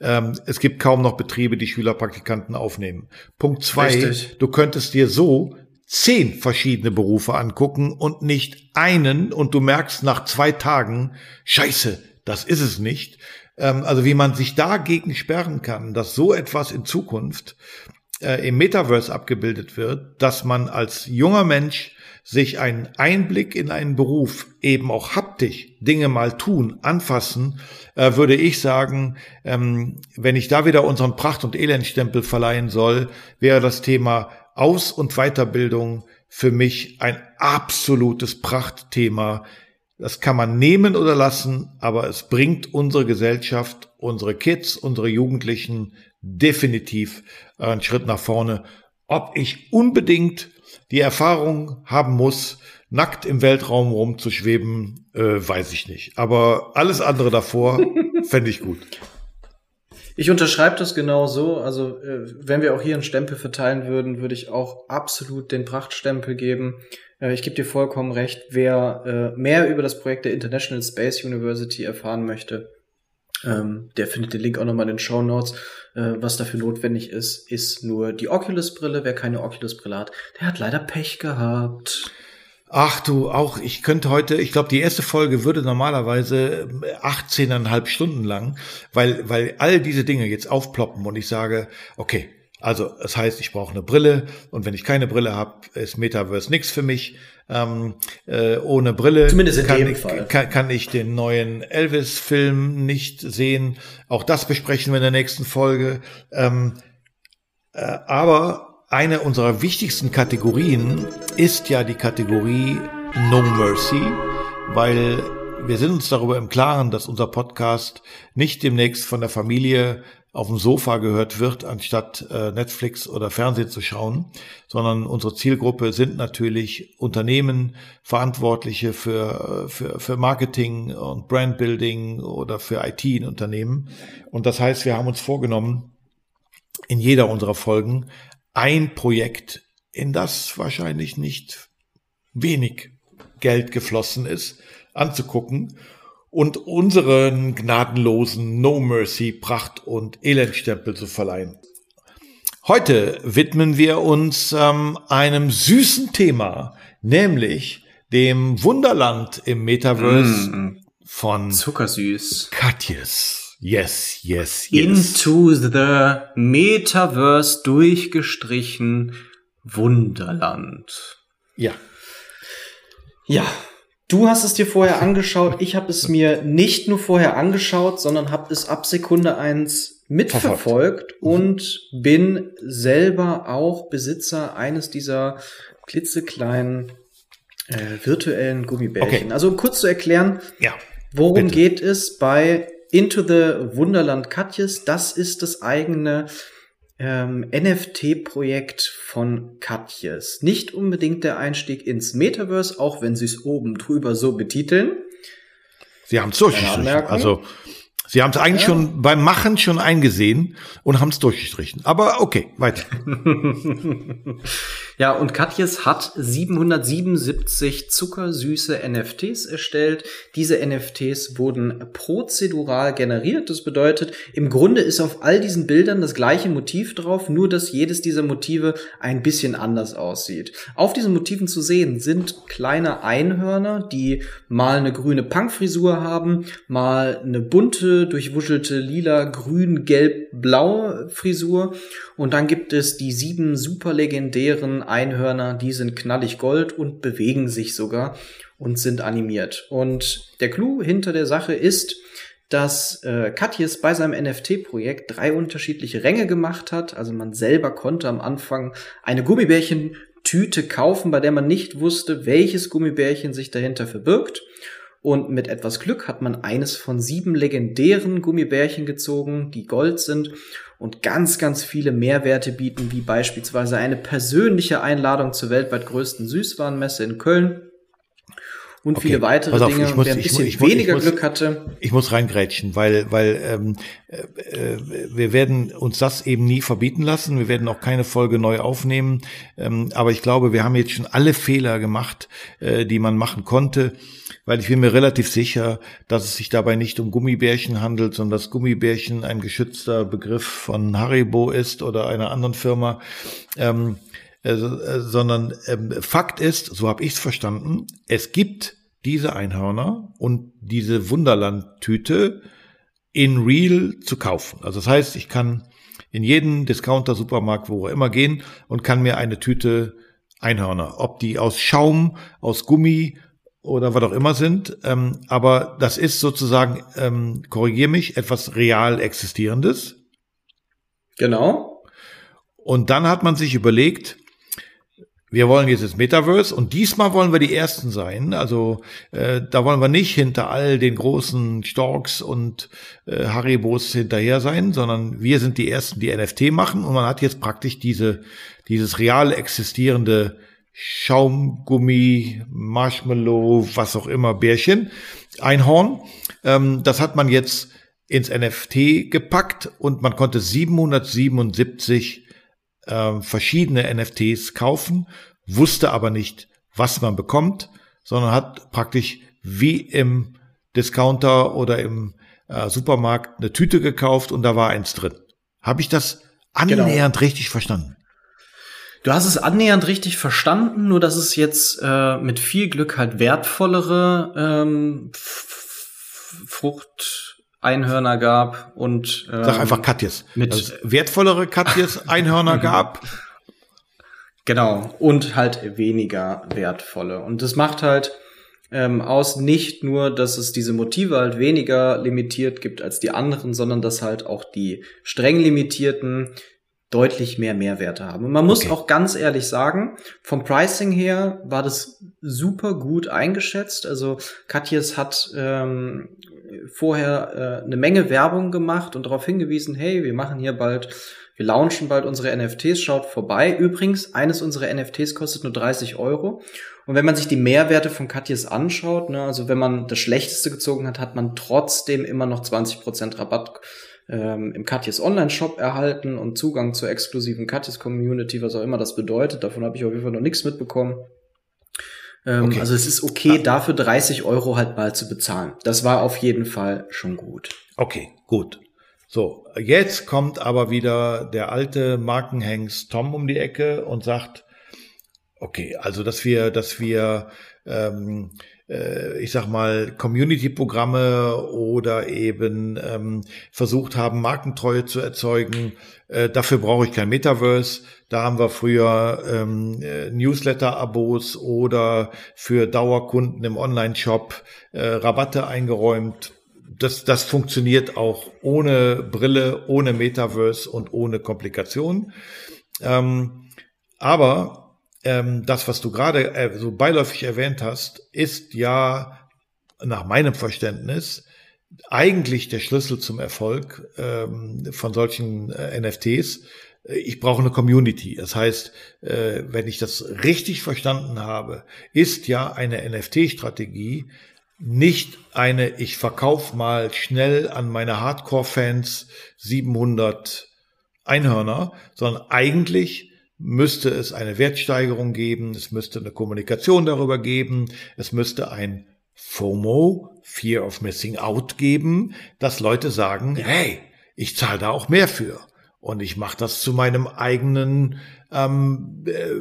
ähm, es gibt kaum noch Betriebe, die Schülerpraktikanten aufnehmen. Punkt zwei, Richtig. du könntest dir so zehn verschiedene Berufe angucken und nicht einen und du merkst nach zwei Tagen, scheiße, das ist es nicht. Ähm, also wie man sich dagegen sperren kann, dass so etwas in Zukunft äh, im Metaverse abgebildet wird, dass man als junger Mensch sich einen Einblick in einen Beruf eben auch haptisch Dinge mal tun, anfassen, äh, würde ich sagen, ähm, wenn ich da wieder unseren Pracht- und Elendstempel verleihen soll, wäre das Thema Aus- und Weiterbildung für mich ein absolutes Prachtthema. Das kann man nehmen oder lassen, aber es bringt unsere Gesellschaft, unsere Kids, unsere Jugendlichen definitiv einen Schritt nach vorne. Ob ich unbedingt die Erfahrung haben muss, nackt im Weltraum rumzuschweben, äh, weiß ich nicht. Aber alles andere davor fände ich gut. Ich unterschreibe das genau so. Also, äh, wenn wir auch hier einen Stempel verteilen würden, würde ich auch absolut den Prachtstempel geben. Äh, ich gebe dir vollkommen recht. Wer äh, mehr über das Projekt der International Space University erfahren möchte, ähm, der findet den Link auch nochmal in den Show Notes. Äh, was dafür notwendig ist, ist nur die Oculus-Brille. Wer keine Oculus-Brille hat, der hat leider Pech gehabt. Ach du, auch ich könnte heute, ich glaube, die erste Folge würde normalerweise 18,5 äh, Stunden lang, weil, weil all diese Dinge jetzt aufploppen und ich sage, okay, also das heißt, ich brauche eine Brille und wenn ich keine Brille habe, ist Metaverse nichts für mich. Ähm, äh, ohne Brille Zumindest in kann, Fall. Kann, kann ich den neuen Elvis-Film nicht sehen. Auch das besprechen wir in der nächsten Folge. Ähm, äh, aber eine unserer wichtigsten Kategorien ist ja die Kategorie No Mercy, weil wir sind uns darüber im Klaren, dass unser Podcast nicht demnächst von der Familie auf dem Sofa gehört wird, anstatt äh, Netflix oder Fernsehen zu schauen, sondern unsere Zielgruppe sind natürlich Unternehmen, Verantwortliche für, für, für Marketing und Brandbuilding oder für IT in Unternehmen. Und das heißt, wir haben uns vorgenommen, in jeder unserer Folgen ein Projekt, in das wahrscheinlich nicht wenig Geld geflossen ist, anzugucken und unseren gnadenlosen No Mercy Pracht und Elendstempel zu verleihen. Heute widmen wir uns ähm, einem süßen Thema, nämlich dem Wunderland im Metaverse mm, von Zuckersüß. Katjes. Yes, yes, yes. Into the Metaverse durchgestrichen Wunderland. Ja. Ja, Du hast es dir vorher angeschaut. Ich habe es mir nicht nur vorher angeschaut, sondern habe es ab Sekunde eins mitverfolgt Verfolgt. und bin selber auch Besitzer eines dieser klitzekleinen äh, virtuellen Gummibärchen. Okay. Also um kurz zu erklären, ja, worum bitte. geht es bei Into the Wunderland Katjes? Das ist das eigene ähm, NFT-Projekt von Katjes. Nicht unbedingt der Einstieg ins Metaverse, auch wenn sie es oben drüber so betiteln. Sie haben es durchgestrichen. Also Sie haben es eigentlich ja. schon beim Machen schon eingesehen und haben es durchgestrichen. Aber okay, weiter. ja, und Katjes hat 777 zuckersüße NFTs erstellt. Diese NFTs wurden prozedural generiert. Das bedeutet, im Grunde ist auf all diesen Bildern das gleiche Motiv drauf, nur dass jedes dieser Motive ein bisschen anders aussieht. Auf diesen Motiven zu sehen sind kleine Einhörner, die mal eine grüne Punkfrisur haben, mal eine bunte durchwuschelte lila, grün, gelb, blau Frisur. Und dann gibt es die sieben super legendären Einhörner, die sind knallig gold und bewegen sich sogar und sind animiert. Und der Clou hinter der Sache ist, dass äh, Katjes bei seinem NFT-Projekt drei unterschiedliche Ränge gemacht hat. Also man selber konnte am Anfang eine Gummibärchen-Tüte kaufen, bei der man nicht wusste, welches Gummibärchen sich dahinter verbirgt. Und mit etwas Glück hat man eines von sieben legendären Gummibärchen gezogen, die Gold sind und ganz, ganz viele Mehrwerte bieten, wie beispielsweise eine persönliche Einladung zur weltweit größten Süßwarenmesse in Köln und okay. viele weitere auf, Dinge. Muss, wer ein bisschen ich, ich, weniger muss, Glück hatte. Ich muss reingrätschen, weil, weil ähm, äh, äh, wir werden uns das eben nie verbieten lassen. Wir werden auch keine Folge neu aufnehmen. Ähm, aber ich glaube, wir haben jetzt schon alle Fehler gemacht, äh, die man machen konnte weil ich bin mir relativ sicher, dass es sich dabei nicht um Gummibärchen handelt, sondern dass Gummibärchen ein geschützter Begriff von Haribo ist oder einer anderen Firma. Ähm, äh, äh, sondern ähm, Fakt ist, so habe ich es verstanden, es gibt diese Einhörner und diese Wunderland-Tüte in Real zu kaufen. Also das heißt, ich kann in jeden Discounter, Supermarkt, wo auch immer gehen und kann mir eine Tüte Einhörner, ob die aus Schaum, aus Gummi oder was auch immer sind. Ähm, aber das ist sozusagen, ähm, korrigier mich, etwas real existierendes. Genau. Und dann hat man sich überlegt, wir wollen jetzt das Metaverse und diesmal wollen wir die Ersten sein. Also äh, da wollen wir nicht hinter all den großen Storks und äh, Haribos hinterher sein, sondern wir sind die Ersten, die NFT machen und man hat jetzt praktisch diese dieses real existierende Schaumgummi, Marshmallow, was auch immer, Bärchen, Einhorn. Ähm, das hat man jetzt ins NFT gepackt und man konnte 777 äh, verschiedene NFTs kaufen, wusste aber nicht, was man bekommt, sondern hat praktisch wie im Discounter oder im äh, Supermarkt eine Tüte gekauft und da war eins drin. Habe ich das genau. annähernd genau. richtig verstanden? Du hast es annähernd richtig verstanden, nur dass es jetzt äh, mit viel Glück halt wertvollere ähm, Fruchteinhörner gab und ähm, Sag einfach Katjes. Mit also wertvollere Katjes Einhörner gab. Genau, und halt weniger wertvolle. Und das macht halt ähm, aus nicht nur, dass es diese Motive halt weniger limitiert gibt als die anderen, sondern dass halt auch die streng limitierten deutlich mehr Mehrwerte haben. Und man muss okay. auch ganz ehrlich sagen, vom Pricing her war das super gut eingeschätzt. Also Katjes hat ähm, vorher äh, eine Menge Werbung gemacht und darauf hingewiesen, hey, wir machen hier bald, wir launchen bald unsere NFTs, schaut vorbei. Übrigens, eines unserer NFTs kostet nur 30 Euro. Und wenn man sich die Mehrwerte von Katjes anschaut, ne, also wenn man das Schlechteste gezogen hat, hat man trotzdem immer noch 20% Rabatt ähm, im Katjes Online-Shop erhalten und Zugang zur exklusiven Katjes Community, was auch immer das bedeutet. Davon habe ich auf jeden Fall noch nichts mitbekommen. Ähm, okay. Also es ist okay, ah. dafür 30 Euro halt mal zu bezahlen. Das war auf jeden Fall schon gut. Okay, gut. So, jetzt kommt aber wieder der alte Markenhengst Tom um die Ecke und sagt, okay, also dass wir, dass wir ähm, äh, ich sag mal, Community-Programme oder eben ähm, versucht haben, Markentreue zu erzeugen. Äh, dafür brauche ich kein Metaverse. Da haben wir früher ähm, äh, Newsletter-Abos oder für Dauerkunden im Online-Shop äh, Rabatte eingeräumt. Das, das funktioniert auch ohne Brille, ohne Metaverse und ohne Komplikation. Ähm, aber ähm, das, was du gerade äh, so beiläufig erwähnt hast, ist ja nach meinem Verständnis eigentlich der Schlüssel zum Erfolg ähm, von solchen äh, NFTs. Ich brauche eine Community. Das heißt, äh, wenn ich das richtig verstanden habe, ist ja eine NFT-Strategie nicht eine, ich verkaufe mal schnell an meine Hardcore-Fans 700 Einhörner, sondern eigentlich müsste es eine Wertsteigerung geben, es müsste eine Kommunikation darüber geben, es müsste ein FOMO, Fear of Missing Out geben, dass Leute sagen, hey, ich zahle da auch mehr für und ich mache das zu meinem eigenen ähm, äh,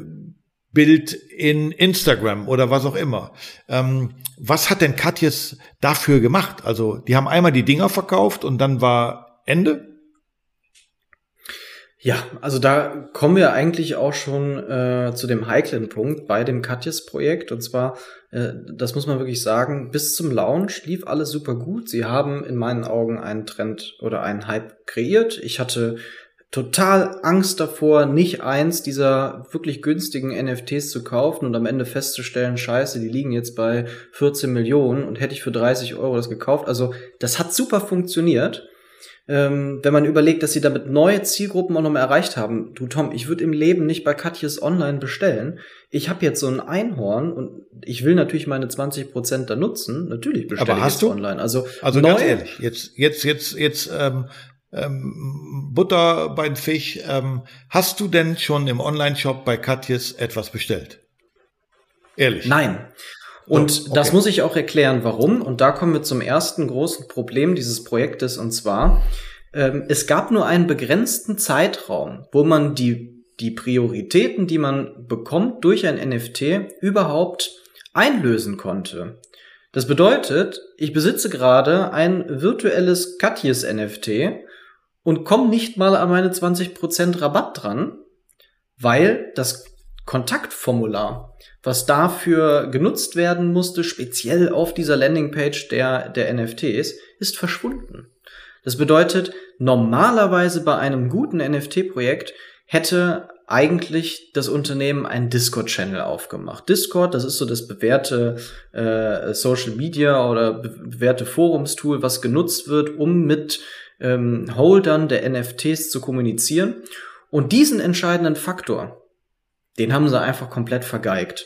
Bild in Instagram oder was auch immer. Ähm, was hat denn Katjes dafür gemacht? Also die haben einmal die Dinger verkauft und dann war Ende. Ja, also da kommen wir eigentlich auch schon äh, zu dem heiklen Punkt bei dem Katjes-Projekt. Und zwar, äh, das muss man wirklich sagen, bis zum Launch lief alles super gut. Sie haben in meinen Augen einen Trend oder einen Hype kreiert. Ich hatte total Angst davor, nicht eins dieser wirklich günstigen NFTs zu kaufen und am Ende festzustellen, scheiße, die liegen jetzt bei 14 Millionen und hätte ich für 30 Euro das gekauft. Also das hat super funktioniert ähm, wenn man überlegt, dass sie damit neue Zielgruppen auch nochmal erreicht haben. Du Tom, ich würde im Leben nicht bei Katjes online bestellen. Ich habe jetzt so ein Einhorn und ich will natürlich meine 20% da nutzen. Natürlich bestelle Aber hast ich du? online. Also, also ganz ehrlich, jetzt, jetzt, jetzt, jetzt ähm, ähm, Butter beim Fisch. Ähm, hast du denn schon im Online-Shop bei Katjes etwas bestellt? Ehrlich? Nein. Und so, okay. das muss ich auch erklären, warum. Und da kommen wir zum ersten großen Problem dieses Projektes. Und zwar, ähm, es gab nur einen begrenzten Zeitraum, wo man die, die Prioritäten, die man bekommt durch ein NFT, überhaupt einlösen konnte. Das bedeutet, ich besitze gerade ein virtuelles Katjes NFT und komme nicht mal an meine 20% Rabatt dran, weil das Kontaktformular was dafür genutzt werden musste, speziell auf dieser Landingpage der, der NFTs, ist verschwunden. Das bedeutet, normalerweise bei einem guten NFT-Projekt hätte eigentlich das Unternehmen einen Discord-Channel aufgemacht. Discord, das ist so das bewährte äh, Social Media oder bewährte Forumstool, was genutzt wird, um mit ähm, Holdern der NFTs zu kommunizieren. Und diesen entscheidenden Faktor, den haben sie einfach komplett vergeigt.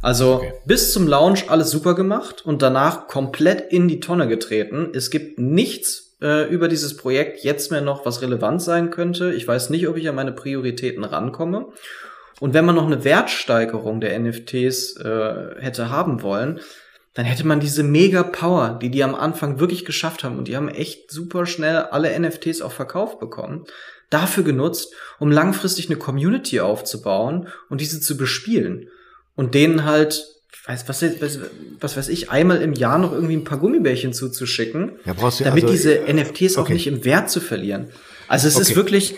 Also okay. bis zum Launch alles super gemacht und danach komplett in die Tonne getreten. Es gibt nichts äh, über dieses Projekt jetzt mehr noch, was relevant sein könnte. Ich weiß nicht, ob ich an meine Prioritäten rankomme. Und wenn man noch eine Wertsteigerung der NFTs äh, hätte haben wollen, dann hätte man diese mega Power, die die am Anfang wirklich geschafft haben und die haben echt super schnell alle NFTs auch verkauft bekommen, dafür genutzt, um langfristig eine Community aufzubauen und diese zu bespielen und denen halt, weiß, was, was, was weiß ich, einmal im Jahr noch irgendwie ein paar Gummibärchen zuzuschicken, ja, brauchst du, damit also, diese äh, NFTs okay. auch nicht im Wert zu verlieren. Also es okay. ist wirklich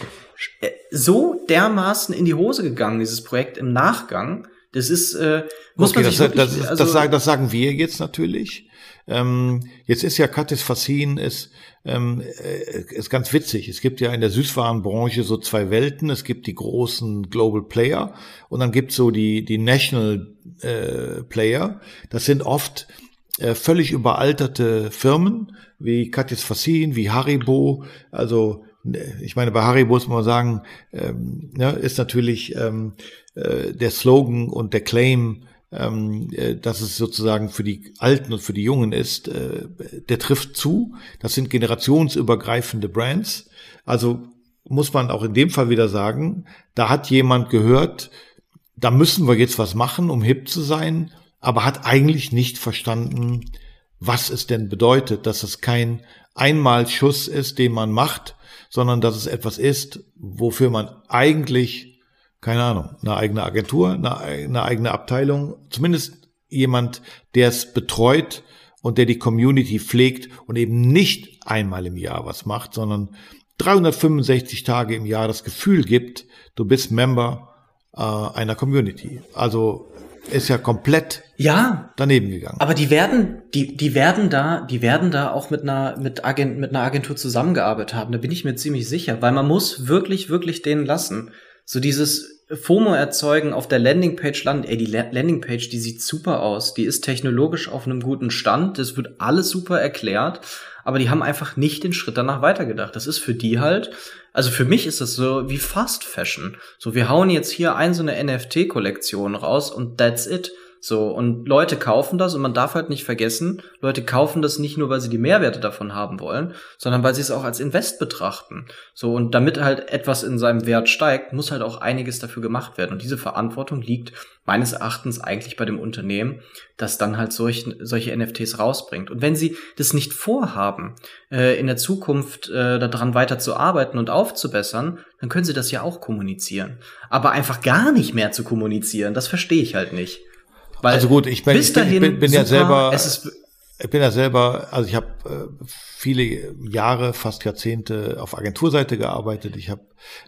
äh, so dermaßen in die Hose gegangen, dieses Projekt im Nachgang. Das ist, äh, muss okay, man sich das, wirklich, das, also, das, sagen, das sagen wir jetzt natürlich. Ähm, jetzt ist ja Katis Fassin ist, ähm, äh, ist ganz witzig. Es gibt ja in der Süßwarenbranche so zwei Welten. Es gibt die großen Global Player und dann gibt es so die, die National äh, Player. Das sind oft äh, völlig überalterte Firmen wie Katis Fassin, wie Haribo. Also ich meine, bei Haribo muss man sagen, ähm, ja, ist natürlich ähm, äh, der Slogan und der Claim ähm, äh, dass es sozusagen für die Alten und für die Jungen ist, äh, der trifft zu. Das sind generationsübergreifende Brands. Also muss man auch in dem Fall wieder sagen, da hat jemand gehört, da müssen wir jetzt was machen, um hip zu sein, aber hat eigentlich nicht verstanden, was es denn bedeutet, dass es kein Einmalschuss ist, den man macht sondern dass es etwas ist, wofür man eigentlich, keine Ahnung, eine eigene Agentur, eine, eine eigene Abteilung, zumindest jemand, der es betreut und der die Community pflegt und eben nicht einmal im Jahr was macht, sondern 365 Tage im Jahr das Gefühl gibt, du bist Member äh, einer Community. Also ist ja komplett ja daneben gegangen. Aber die werden, die, die werden da, die werden da auch mit einer, mit Agent, mit einer Agentur zusammengearbeitet haben. Da bin ich mir ziemlich sicher, weil man muss wirklich, wirklich denen lassen. So dieses FOMO erzeugen auf der Landingpage landen. Ey, die Landingpage, die sieht super aus. Die ist technologisch auf einem guten Stand. Das wird alles super erklärt. Aber die haben einfach nicht den Schritt danach weitergedacht. Das ist für die halt, also für mich ist das so wie Fast Fashion. So, wir hauen jetzt hier ein so eine NFT-Kollektion raus und that's it. So, und Leute kaufen das und man darf halt nicht vergessen, Leute kaufen das nicht nur, weil sie die Mehrwerte davon haben wollen, sondern weil sie es auch als Invest betrachten. So, und damit halt etwas in seinem Wert steigt, muss halt auch einiges dafür gemacht werden. Und diese Verantwortung liegt meines Erachtens eigentlich bei dem Unternehmen, das dann halt solch, solche NFTs rausbringt. Und wenn sie das nicht vorhaben, äh, in der Zukunft äh, daran weiter zu arbeiten und aufzubessern, dann können sie das ja auch kommunizieren. Aber einfach gar nicht mehr zu kommunizieren, das verstehe ich halt nicht. Weil also gut, ich bin, bis ich bin, bin super, ja selber, ich bin ja selber, also ich habe äh, viele Jahre, fast Jahrzehnte auf Agenturseite gearbeitet. Ich habe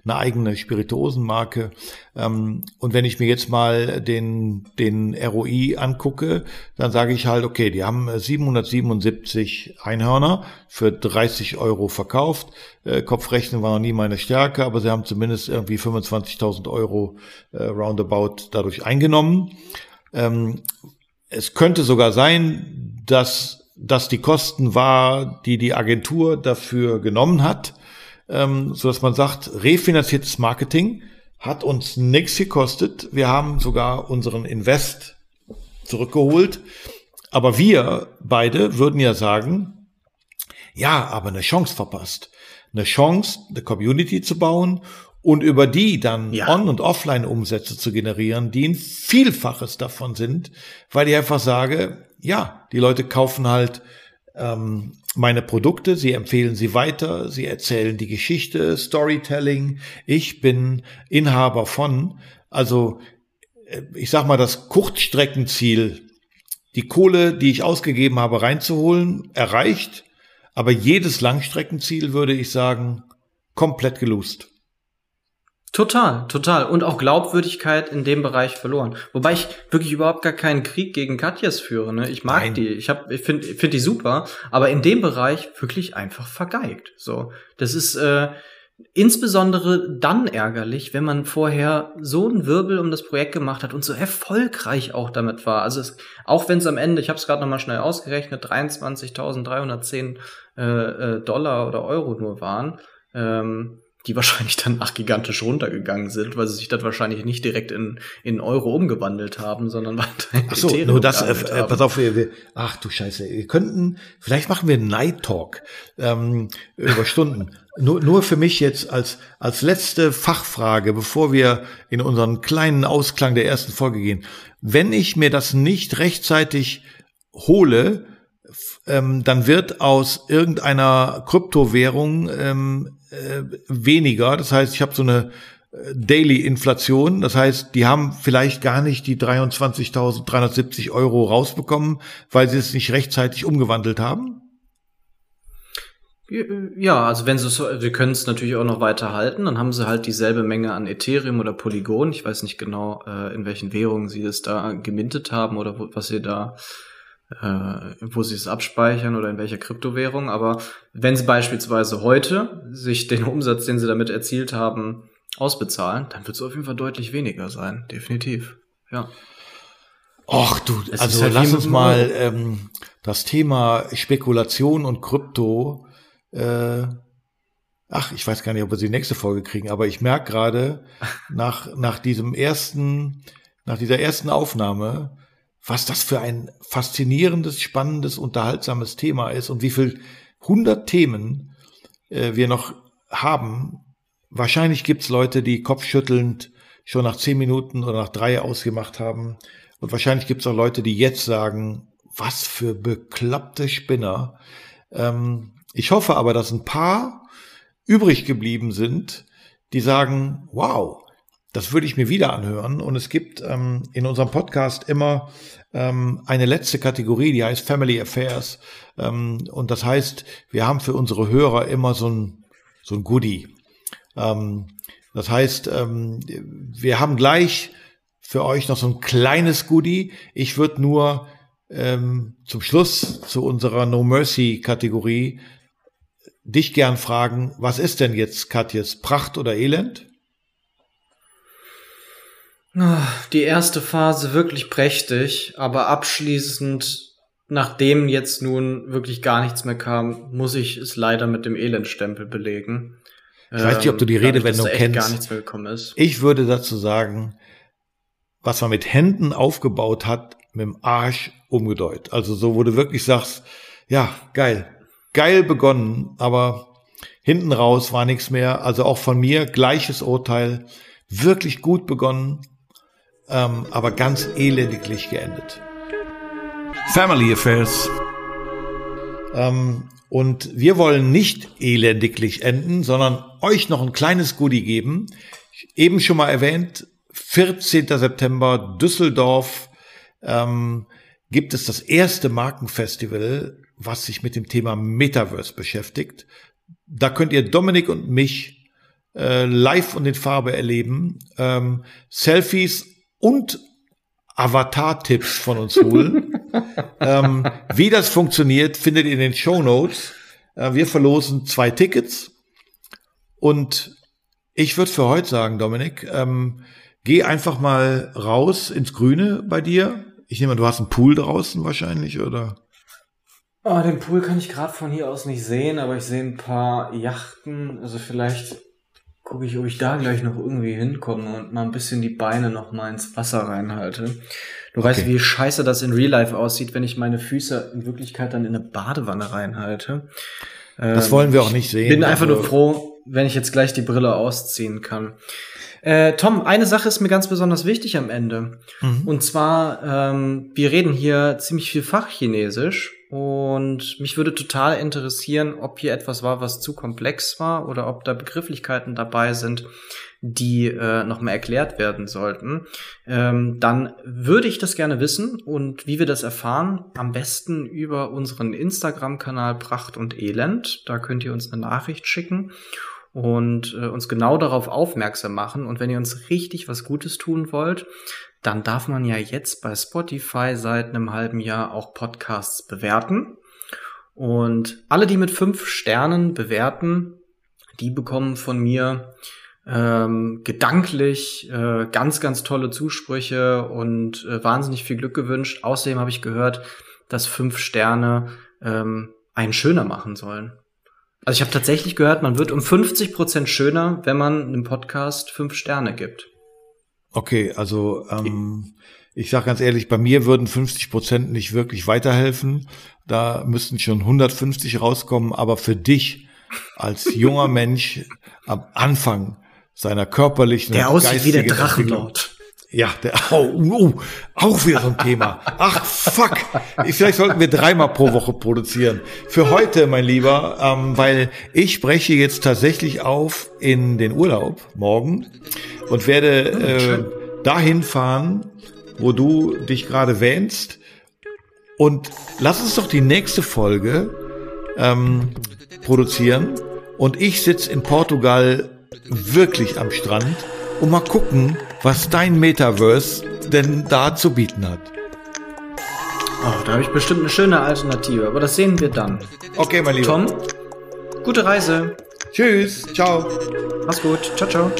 eine eigene Spirituosenmarke. Ähm, und wenn ich mir jetzt mal den, den ROI angucke, dann sage ich halt, okay, die haben 777 Einhörner für 30 Euro verkauft. Äh, Kopfrechnen war noch nie meine Stärke, aber sie haben zumindest irgendwie 25.000 Euro äh, roundabout dadurch eingenommen. Ähm, es könnte sogar sein, dass das die Kosten war, die die Agentur dafür genommen hat, ähm, so dass man sagt, refinanziertes Marketing hat uns nichts gekostet. Wir haben sogar unseren Invest zurückgeholt. Aber wir beide würden ja sagen, ja, aber eine Chance verpasst. Eine Chance, eine Community zu bauen und über die dann ja. On- und Offline-Umsätze zu generieren, die ein Vielfaches davon sind, weil ich einfach sage, ja, die Leute kaufen halt ähm, meine Produkte, sie empfehlen sie weiter, sie erzählen die Geschichte, Storytelling. Ich bin Inhaber von, also äh, ich sag mal, das Kurzstreckenziel, die Kohle, die ich ausgegeben habe, reinzuholen, erreicht. Aber jedes Langstreckenziel würde ich sagen, komplett gelust. Total, total. Und auch Glaubwürdigkeit in dem Bereich verloren. Wobei ich wirklich überhaupt gar keinen Krieg gegen Katjes führe. Ne? Ich mag Nein. die. Ich, hab, ich finde find die super. Aber in dem Bereich wirklich einfach vergeigt. So, Das ist äh, insbesondere dann ärgerlich, wenn man vorher so einen Wirbel um das Projekt gemacht hat und so erfolgreich auch damit war. Also es, auch wenn es am Ende, ich habe es gerade nochmal schnell ausgerechnet, 23.310 äh, äh, Dollar oder Euro nur waren. Ähm, die wahrscheinlich dann ach gigantisch runtergegangen sind, weil sie sich das wahrscheinlich nicht direkt in, in Euro umgewandelt haben, sondern weiterhin Ach so, Ethereum nur das, äh, äh pass auf, wir, wir, ach du Scheiße, wir könnten, vielleicht machen wir einen Night Talk ähm, über Stunden. nur, nur für mich jetzt als, als letzte Fachfrage, bevor wir in unseren kleinen Ausklang der ersten Folge gehen. Wenn ich mir das nicht rechtzeitig hole, ähm, dann wird aus irgendeiner Kryptowährung ähm, äh, weniger. Das heißt, ich habe so eine äh, Daily-Inflation. Das heißt, die haben vielleicht gar nicht die 23.370 Euro rausbekommen, weil sie es nicht rechtzeitig umgewandelt haben. Ja, also wenn sie es, wir können es natürlich auch noch weiter halten, dann haben sie halt dieselbe Menge an Ethereum oder Polygon. Ich weiß nicht genau, äh, in welchen Währungen sie das da gemintet haben oder was sie da äh, wo sie es abspeichern oder in welcher Kryptowährung. Aber wenn sie beispielsweise heute sich den Umsatz, den sie damit erzielt haben, ausbezahlen, dann wird es auf jeden Fall deutlich weniger sein. Definitiv. Ja. Och du, es also halt lass uns mal ähm, das Thema Spekulation und Krypto. Äh, ach, ich weiß gar nicht, ob wir sie nächste Folge kriegen, aber ich merke gerade nach nach diesem ersten, nach dieser ersten Aufnahme, was das für ein faszinierendes, spannendes, unterhaltsames Thema ist und wie viel hundert Themen äh, wir noch haben. Wahrscheinlich gibt's Leute, die kopfschüttelnd schon nach zehn Minuten oder nach drei ausgemacht haben. Und wahrscheinlich gibt's auch Leute, die jetzt sagen, was für bekloppte Spinner. Ähm, ich hoffe aber, dass ein paar übrig geblieben sind, die sagen, wow, das würde ich mir wieder anhören. Und es gibt ähm, in unserem Podcast immer ähm, eine letzte Kategorie, die heißt Family Affairs. Ähm, und das heißt, wir haben für unsere Hörer immer so ein, so ein Goodie. Ähm, das heißt, ähm, wir haben gleich für euch noch so ein kleines Goodie. Ich würde nur ähm, zum Schluss zu unserer No Mercy Kategorie dich gern fragen, was ist denn jetzt Katjes Pracht oder Elend? Ah, die erste Phase wirklich prächtig, aber abschließend, nachdem jetzt nun wirklich gar nichts mehr kam, muss ich es leider mit dem Elendstempel belegen. Ich weiß nicht, ob du die ähm, Redewendung ich, kennst. Gar nichts mehr gekommen ist. Ich würde dazu sagen, was man mit Händen aufgebaut hat, mit dem Arsch umgedeutet. Also so, wo du wirklich sagst, ja, geil, geil begonnen, aber hinten raus war nichts mehr. Also auch von mir gleiches Urteil, wirklich gut begonnen, ähm, aber ganz elendiglich geendet. Family Affairs. Ähm, und wir wollen nicht elendiglich enden, sondern euch noch ein kleines Goodie geben. Eben schon mal erwähnt, 14. September Düsseldorf ähm, gibt es das erste Markenfestival, was sich mit dem Thema Metaverse beschäftigt. Da könnt ihr Dominik und mich äh, live und in Farbe erleben, ähm, Selfies und Avatar-Tipps von uns holen. ähm, wie das funktioniert, findet ihr in den Show Notes. Äh, wir verlosen zwei Tickets. Und ich würde für heute sagen, Dominik, ähm, geh einfach mal raus ins Grüne bei dir. Ich nehme an, du hast einen Pool draußen wahrscheinlich, oder? Oh, den Pool kann ich gerade von hier aus nicht sehen, aber ich sehe ein paar Yachten. Also vielleicht gucke ich, ob ich da gleich noch irgendwie hinkomme und mal ein bisschen die Beine noch mal ins Wasser reinhalte. Du okay. weißt, wie scheiße das in Real Life aussieht, wenn ich meine Füße in Wirklichkeit dann in eine Badewanne reinhalte. Das ähm, wollen wir auch nicht sehen. Ich bin einfach nur froh, wenn ich jetzt gleich die Brille ausziehen kann. Äh, Tom, eine Sache ist mir ganz besonders wichtig am Ende. Mhm. Und zwar, ähm, wir reden hier ziemlich viel Fachchinesisch und mich würde total interessieren, ob hier etwas war, was zu komplex war oder ob da Begrifflichkeiten dabei sind, die äh, nochmal erklärt werden sollten. Ähm, dann würde ich das gerne wissen und wie wir das erfahren, am besten über unseren Instagram-Kanal Pracht und Elend. Da könnt ihr uns eine Nachricht schicken und äh, uns genau darauf aufmerksam machen. Und wenn ihr uns richtig was Gutes tun wollt, dann darf man ja jetzt bei Spotify seit einem halben Jahr auch Podcasts bewerten. Und alle, die mit fünf Sternen bewerten, die bekommen von mir ähm, gedanklich äh, ganz, ganz tolle Zusprüche und äh, wahnsinnig viel Glück gewünscht. Außerdem habe ich gehört, dass fünf Sterne ähm, einen schöner machen sollen. Also ich habe tatsächlich gehört, man wird um 50 Prozent schöner, wenn man einem Podcast fünf Sterne gibt. Okay, also ähm, ich sage ganz ehrlich, bei mir würden 50 Prozent nicht wirklich weiterhelfen. Da müssten schon 150 rauskommen. Aber für dich als junger Mensch am Anfang seiner körperlichen, der aussieht wie der Drachenlord. Ja, der, oh, oh, auch wieder so ein Thema. Ach, fuck. Vielleicht sollten wir dreimal pro Woche produzieren. Für heute, mein Lieber, ähm, weil ich breche jetzt tatsächlich auf in den Urlaub morgen und werde hm, äh, dahin fahren, wo du dich gerade wähnst. Und lass uns doch die nächste Folge ähm, produzieren. Und ich sitze in Portugal wirklich am Strand und mal gucken, was dein Metaverse denn da zu bieten hat. Oh, da habe ich bestimmt eine schöne Alternative, aber das sehen wir dann. Okay, mein Lieber. Tom, gute Reise. Tschüss, ciao. Mach's gut, ciao, ciao.